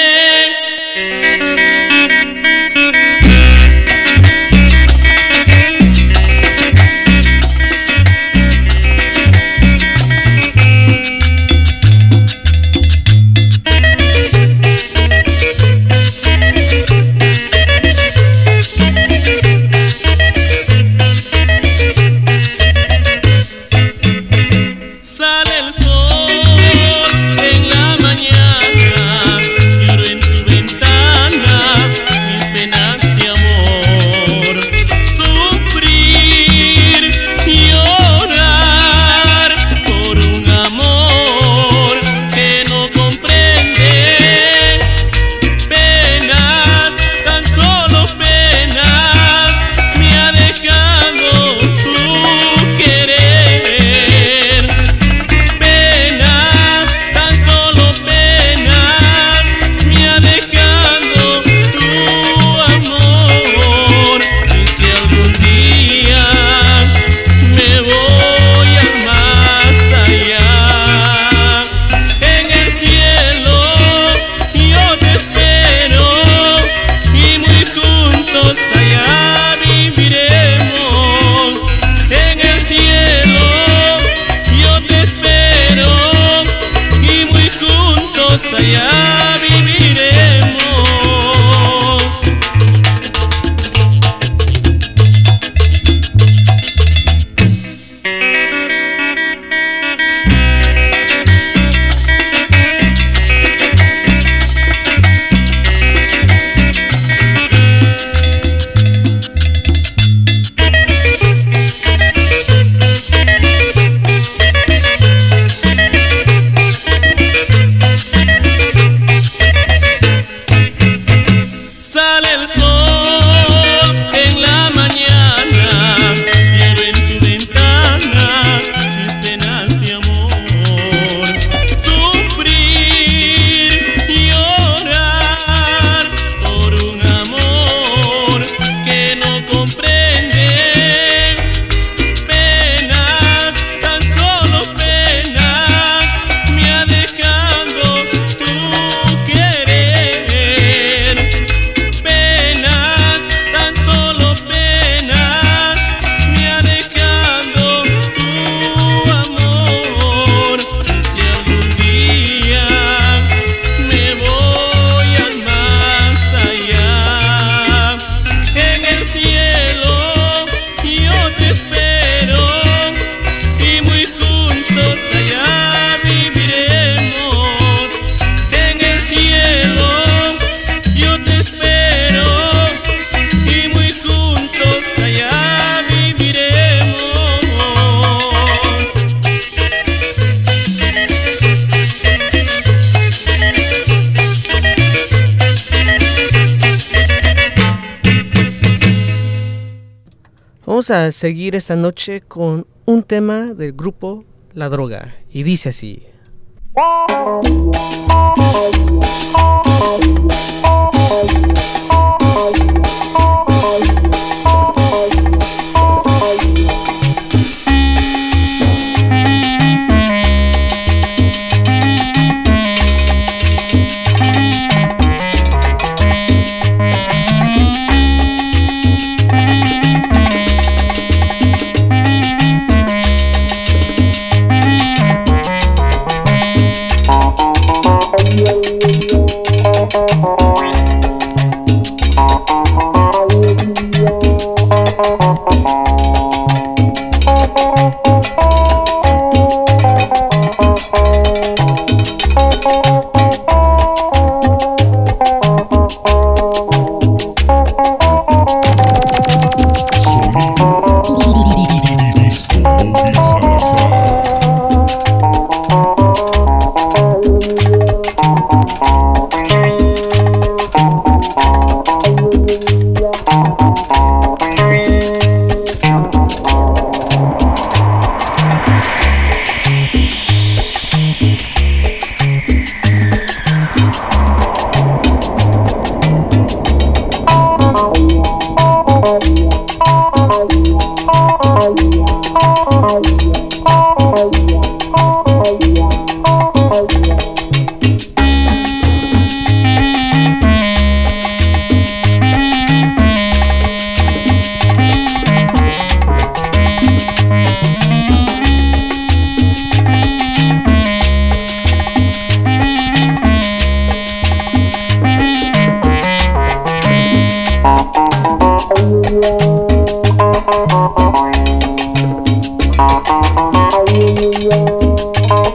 Vamos a seguir esta noche con un tema del grupo La Droga y dice así.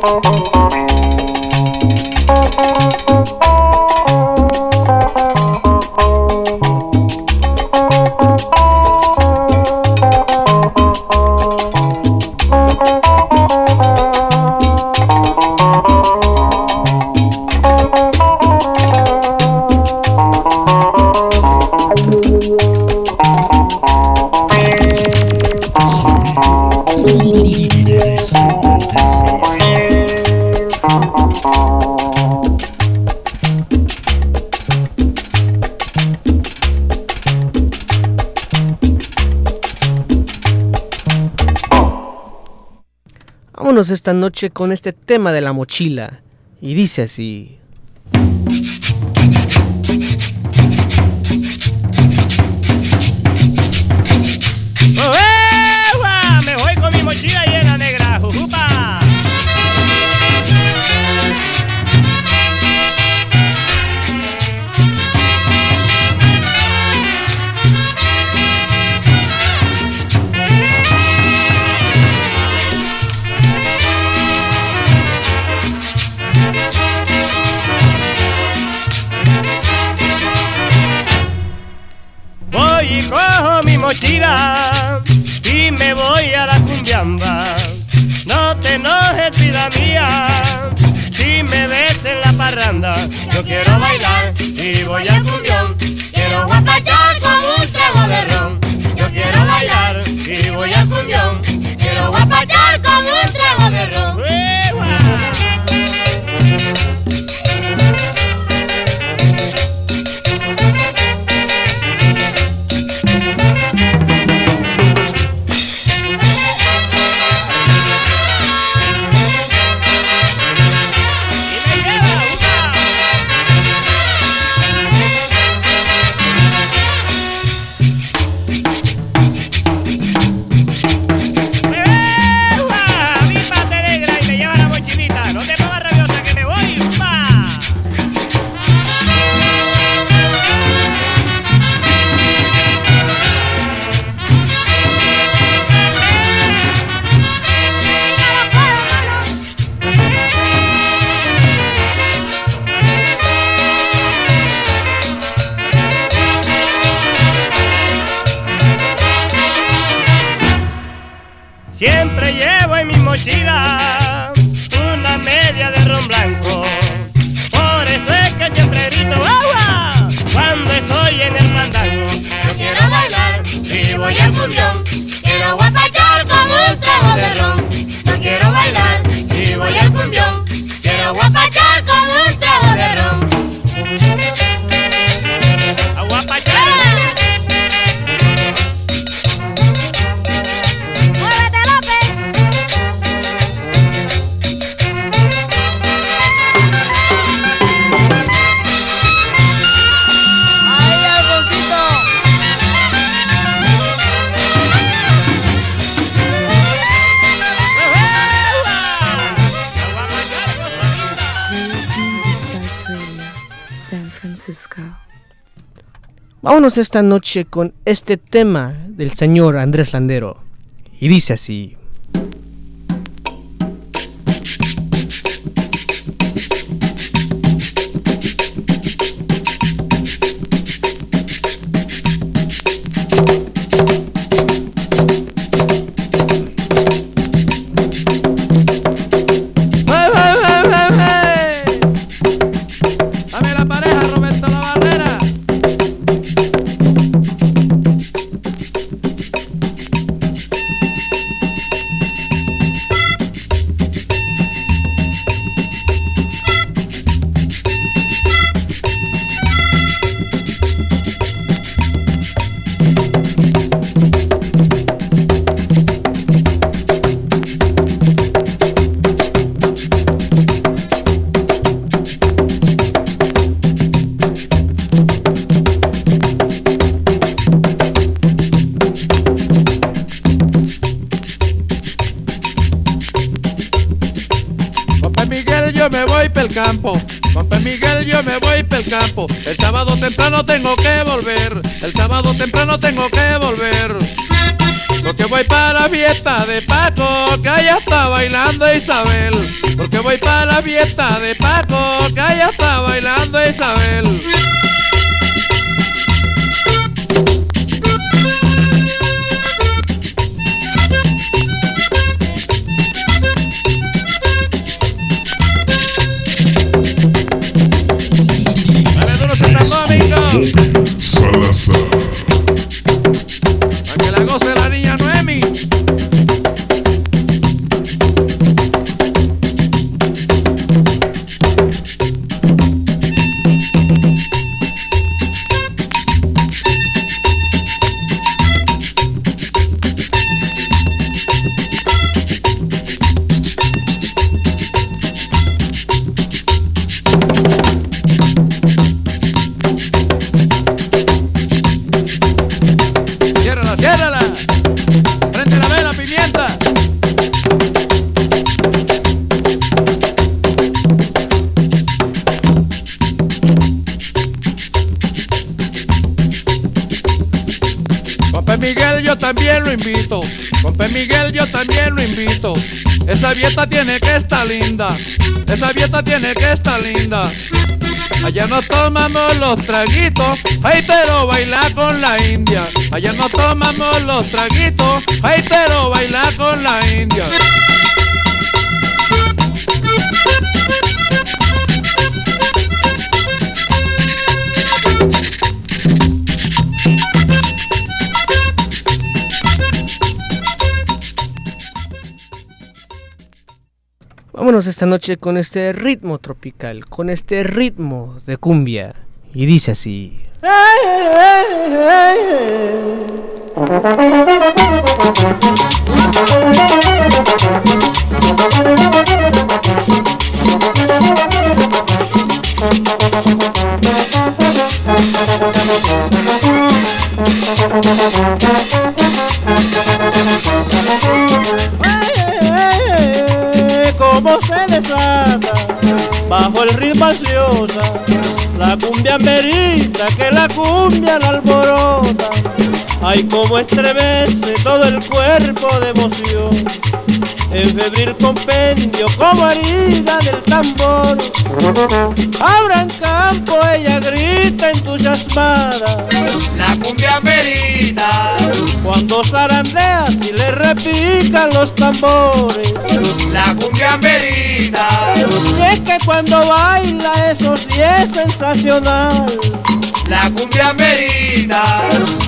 Oh, oh, oh. Esta noche con este tema de la mochila. Y dice así. Esta noche con este tema del señor Andrés Landero. Y dice así. Esta noche con este ritmo tropical, con este ritmo de cumbia. Y dice así. que la cumbia la alborota. Ay cómo estremece todo el cuerpo de emoción en febril compendio como herida del tambor. Ahora en campo ella grita entusiasmada La cumbia merita, cuando zarandea si le repican los tambores. La cumbia merita, y es que cuando baila eso sí es sensacional. La cumbia merita,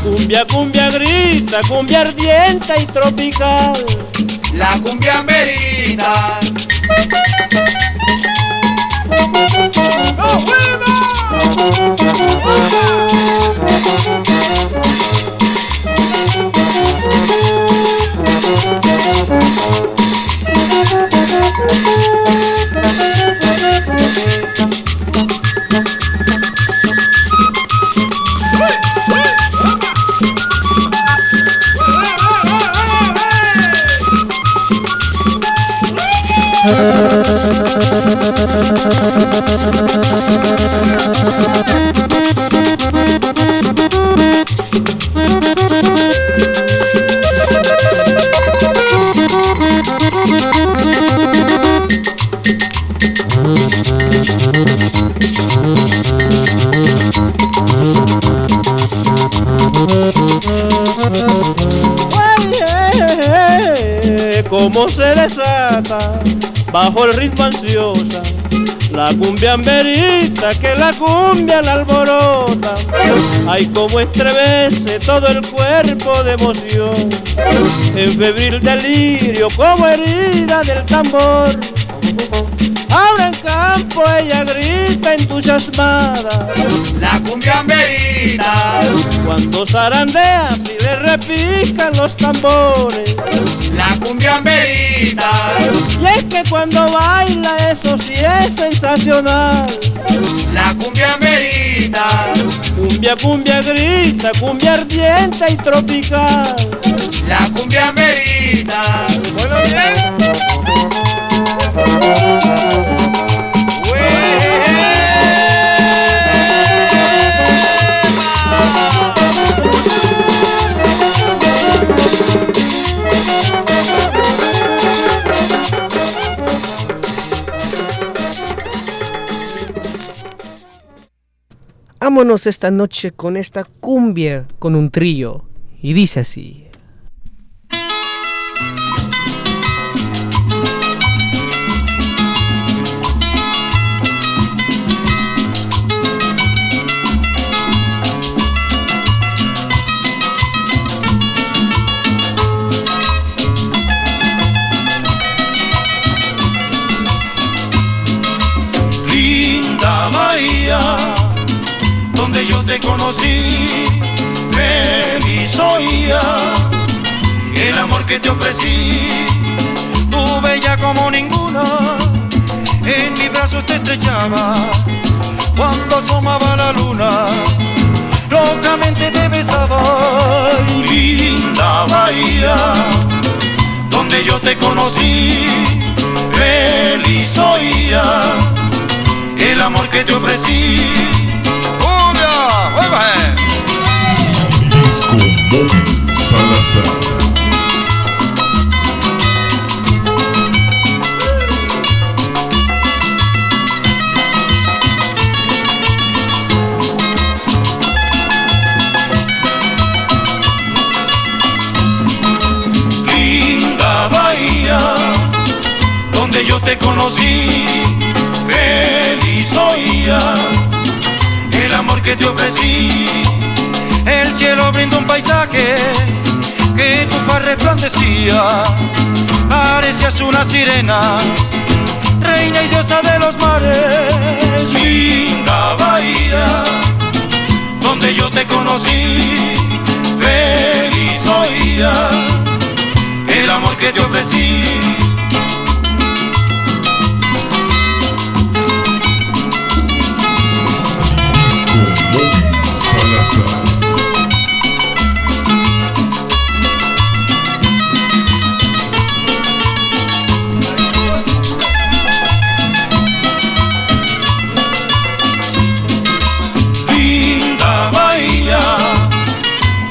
Cumbia, cumbia grita, cumbia ardiente y tropical. La cumbia merita. Oye, cómo se desata bajo el ritmo ansiosa la cumbia amerita que la cumbia la alborota. Ay como estremece todo el cuerpo de emoción. En febril delirio como herida del tambor. Ahora en campo ella grita entusiasmada. La cumbia merita. cuando zarandea si repican los tambores La cumbia merita. y es que cuando baila eso sí es sensacional La cumbia merita. Cumbia, cumbia grita, cumbia ardiente y tropical. La cumbia merita. Bueno, bien. Vámonos esta noche con esta cumbia con un trío. Y dice así. Donde yo te conocí, feliz oías el amor que te ofrecí, tú bella como ninguna, en mis brazos te estrechaba, cuando asomaba la luna, locamente te besaba, Ay, linda Bahía, donde yo te conocí, feliz oías el amor que te ofrecí. Linda Bahía, donde yo te conocí, te ofrecí. El cielo brinda un paisaje que tu faz resplandecía, parecías una sirena, reina y diosa de los mares. Linda Bahía, donde yo te conocí, feliz oías el amor que te ofrecí.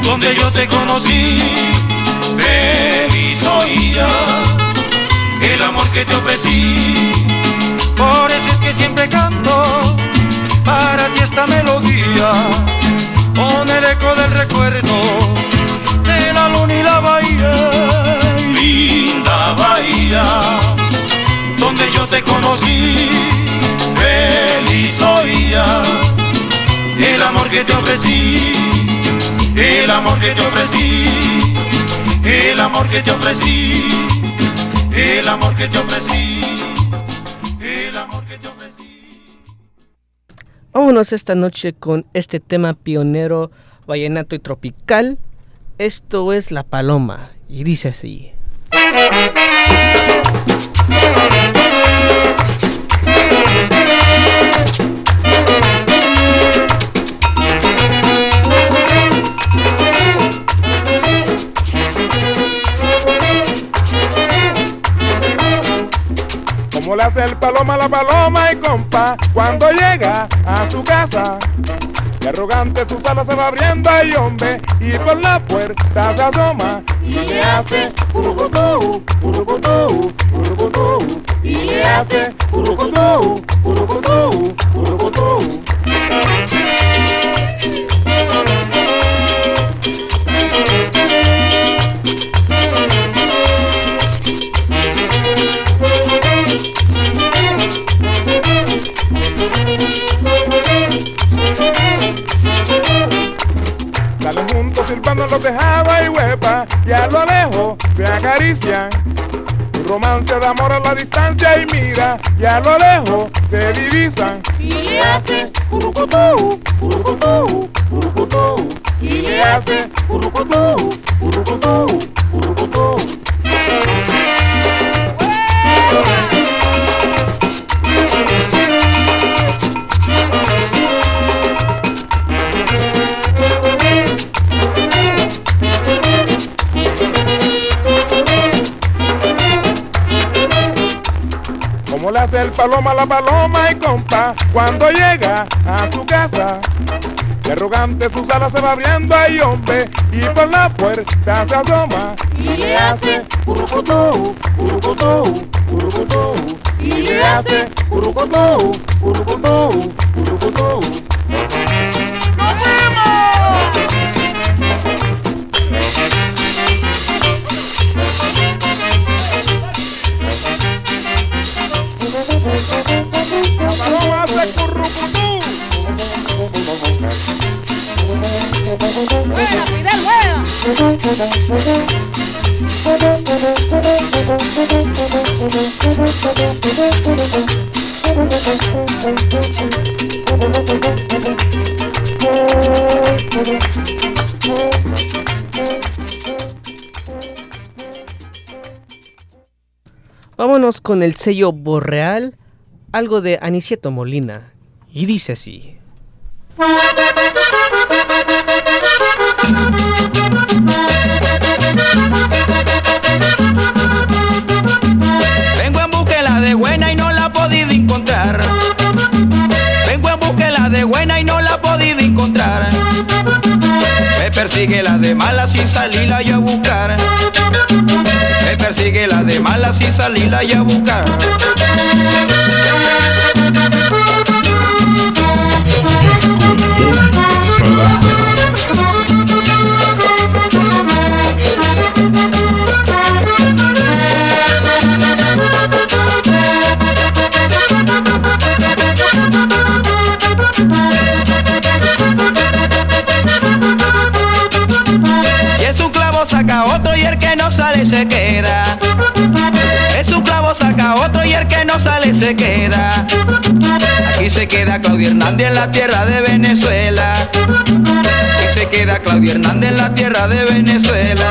Donde yo te conocí, feliz oías el amor que te ofrecí. Por eso es que siempre canto para ti esta melodía, con el eco del recuerdo de la luna y la bahía. Linda bahía, donde yo te conocí, feliz oías el amor que te ofrecí, el amor que te ofrecí, el amor que te ofrecí, el amor que te ofrecí, Vámonos esta noche con este tema pionero, vallenato y tropical. Esto es La Paloma y dice así. Le hace el paloma a la paloma y compa cuando llega a su casa. Y arrogante su sala se va abriendo y hombre y por la puerta se asoma y le hace urucutú, urucutú, urucutú y le hace urucutú, urucutú, urucutú. Silbando los tejados y huepa y a lo lejos se acarician. Un romance de amor a la distancia y mira y a lo lejos se divisan. Y le hace urucutú, urucutú, urucutú. Y le hace urucutú, urucutú, urucutú. Como le hace el paloma la paloma y compa cuando llega a su casa. Y arrogante su sala se va abriendo y hombre y por la puerta se asoma Y le hace urucutú, urucutú, urucutú. Y le hace urucutú, urucutú, urucutú. Vámonos con el sello Borreal, algo de Aniceto Molina. Y dice así. Vengo en búsqueda de buena y no la he podido encontrar. Vengo en búsqueda de buena y no la he podido encontrar. Me persigue la de mala sin salirla yo a buscar. Me persigue la de mala sin salirla yo a buscar. Salazar. Sale se queda. Es un clavo saca otro y el que no sale se queda. Aquí se queda Claudio Hernández en la tierra de Venezuela. Aquí se queda Claudio Hernández en la tierra de Venezuela.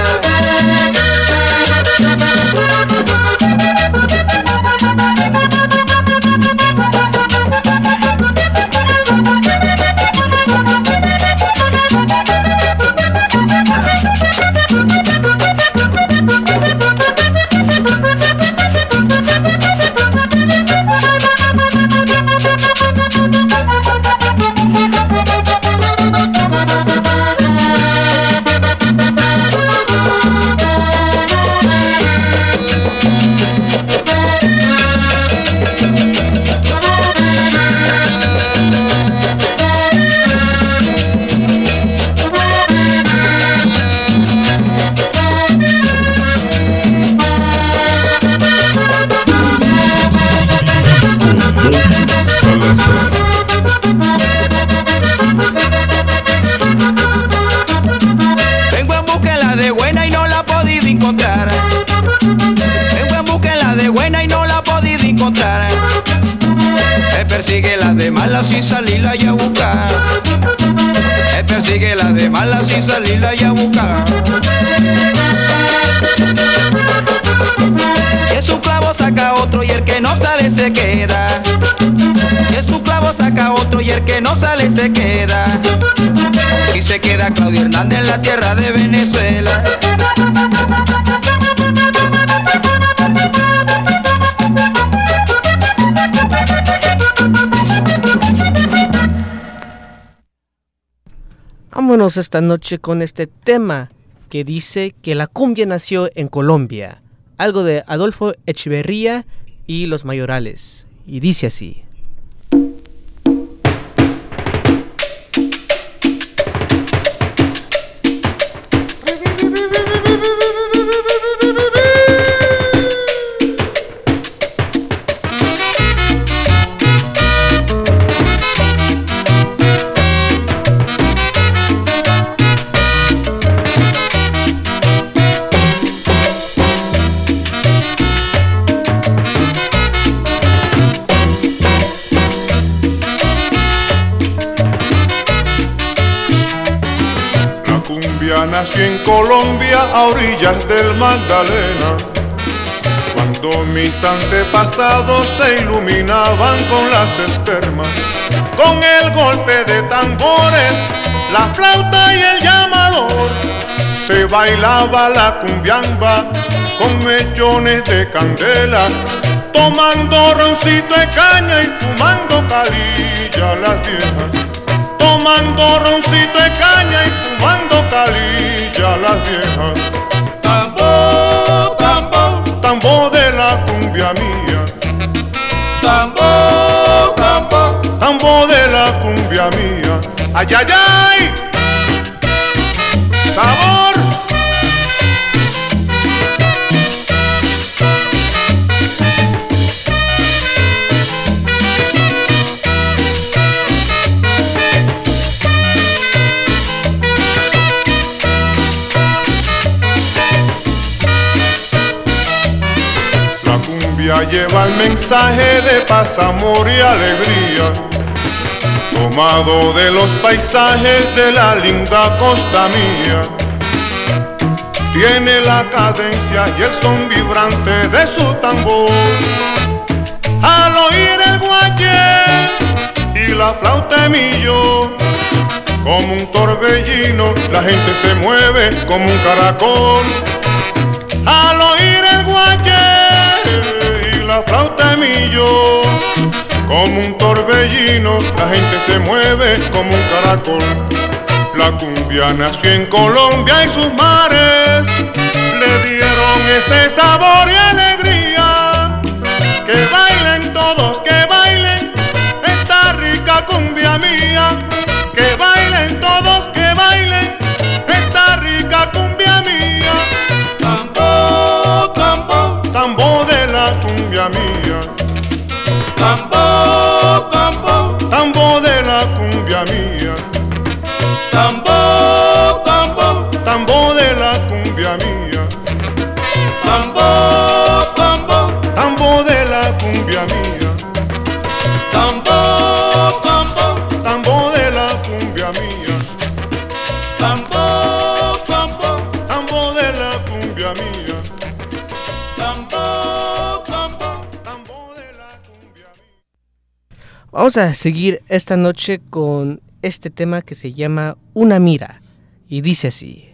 Esta noche con este tema que dice que la cumbia nació en Colombia. Algo de Adolfo Echeverría y los mayorales. Y dice así. Orillas del Magdalena. Cuando mis antepasados se iluminaban con las espermas, con el golpe de tambores, la flauta y el llamador, se bailaba la cumbiamba con mechones de candela, tomando roncito de caña y fumando calilla las viejas tomando roncito de caña y fumando calilla las viejas. Tambo, tambo, tambo de la cumbia mía. Tambo, tambo, tambo de la cumbia mía. Ay, ay, ay. Sabor. Lleva el mensaje de paz, amor y alegría, tomado de los paisajes de la linda costa mía. Tiene la cadencia y el son vibrante de su tambor. Al oír el guayé y la flauta de millo, como un torbellino, la gente se mueve como un caracol. Al oír la flauta de millo, como un torbellino, la gente se mueve como un caracol. La cumbia nació en Colombia y sus mares le dieron ese sabor y alegría. Que bailen todos, que bailen esta rica cumbia mía. Vamos a seguir esta noche con este tema que se llama Una mira. Y dice así.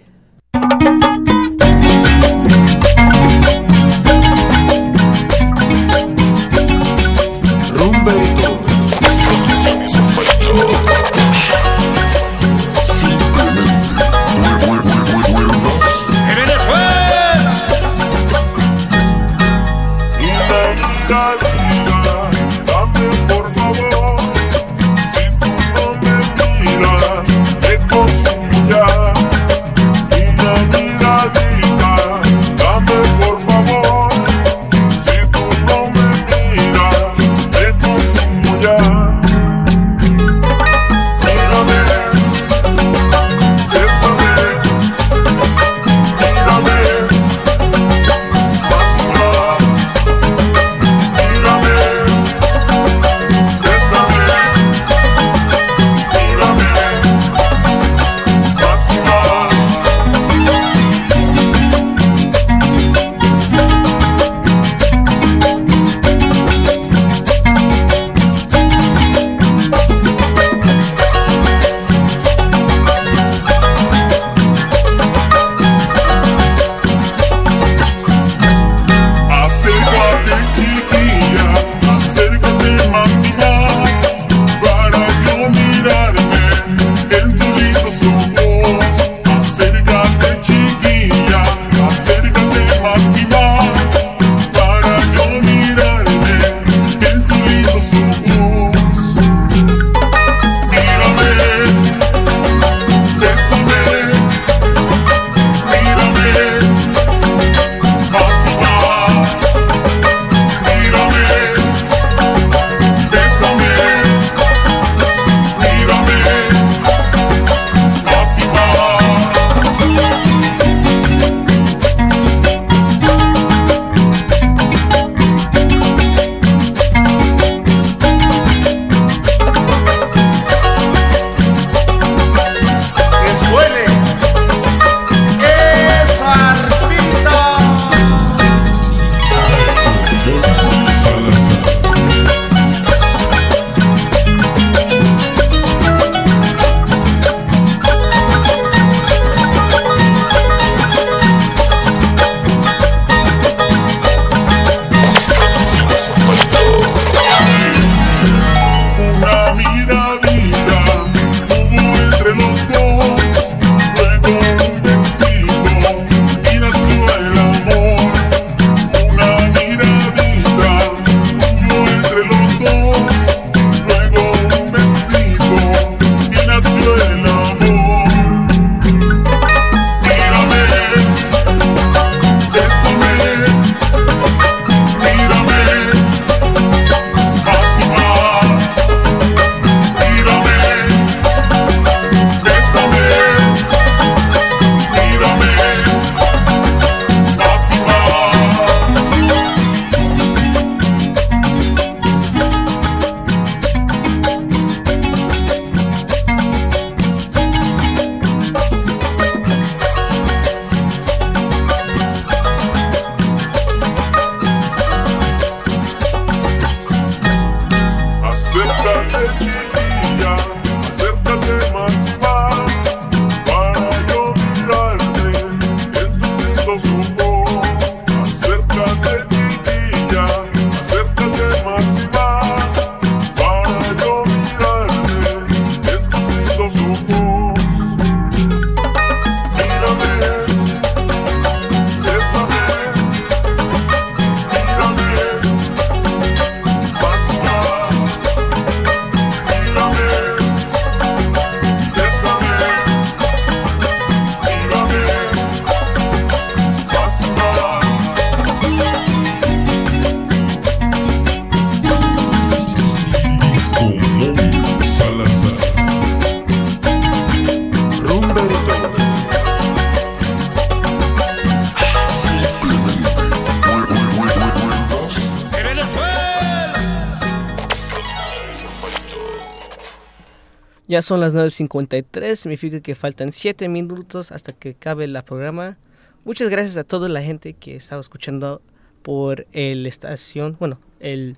Ya son las 9.53, significa que faltan 7 minutos hasta que acabe el programa. Muchas gracias a toda la gente que estaba escuchando por el estación, bueno, el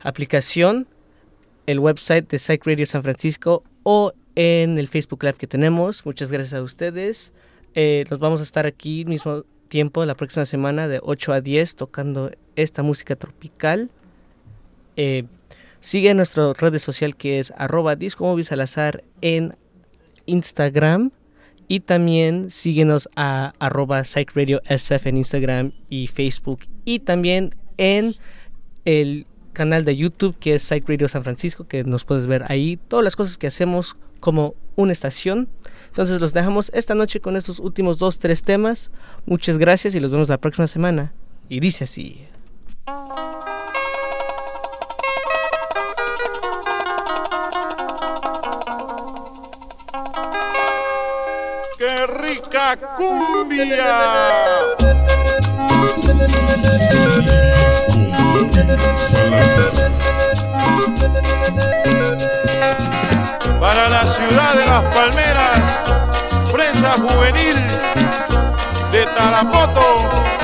aplicación, el website de Psych Radio San Francisco o en el Facebook Live que tenemos. Muchas gracias a ustedes. Eh, nos vamos a estar aquí mismo tiempo la próxima semana de 8 a 10 tocando esta música tropical. Eh, sigue nuestra red social que es arroba disco en Instagram. Y también síguenos a arroba en Instagram y Facebook. Y también en el canal de YouTube que es Psych Radio San Francisco que nos puedes ver ahí todas las cosas que hacemos como una estación. Entonces los dejamos esta noche con estos últimos dos tres temas. Muchas gracias y los vemos la próxima semana. Y dice así ¡Qué rica cumbia! Para la ciudad de Las Palmeras, prensa juvenil de Tarapoto.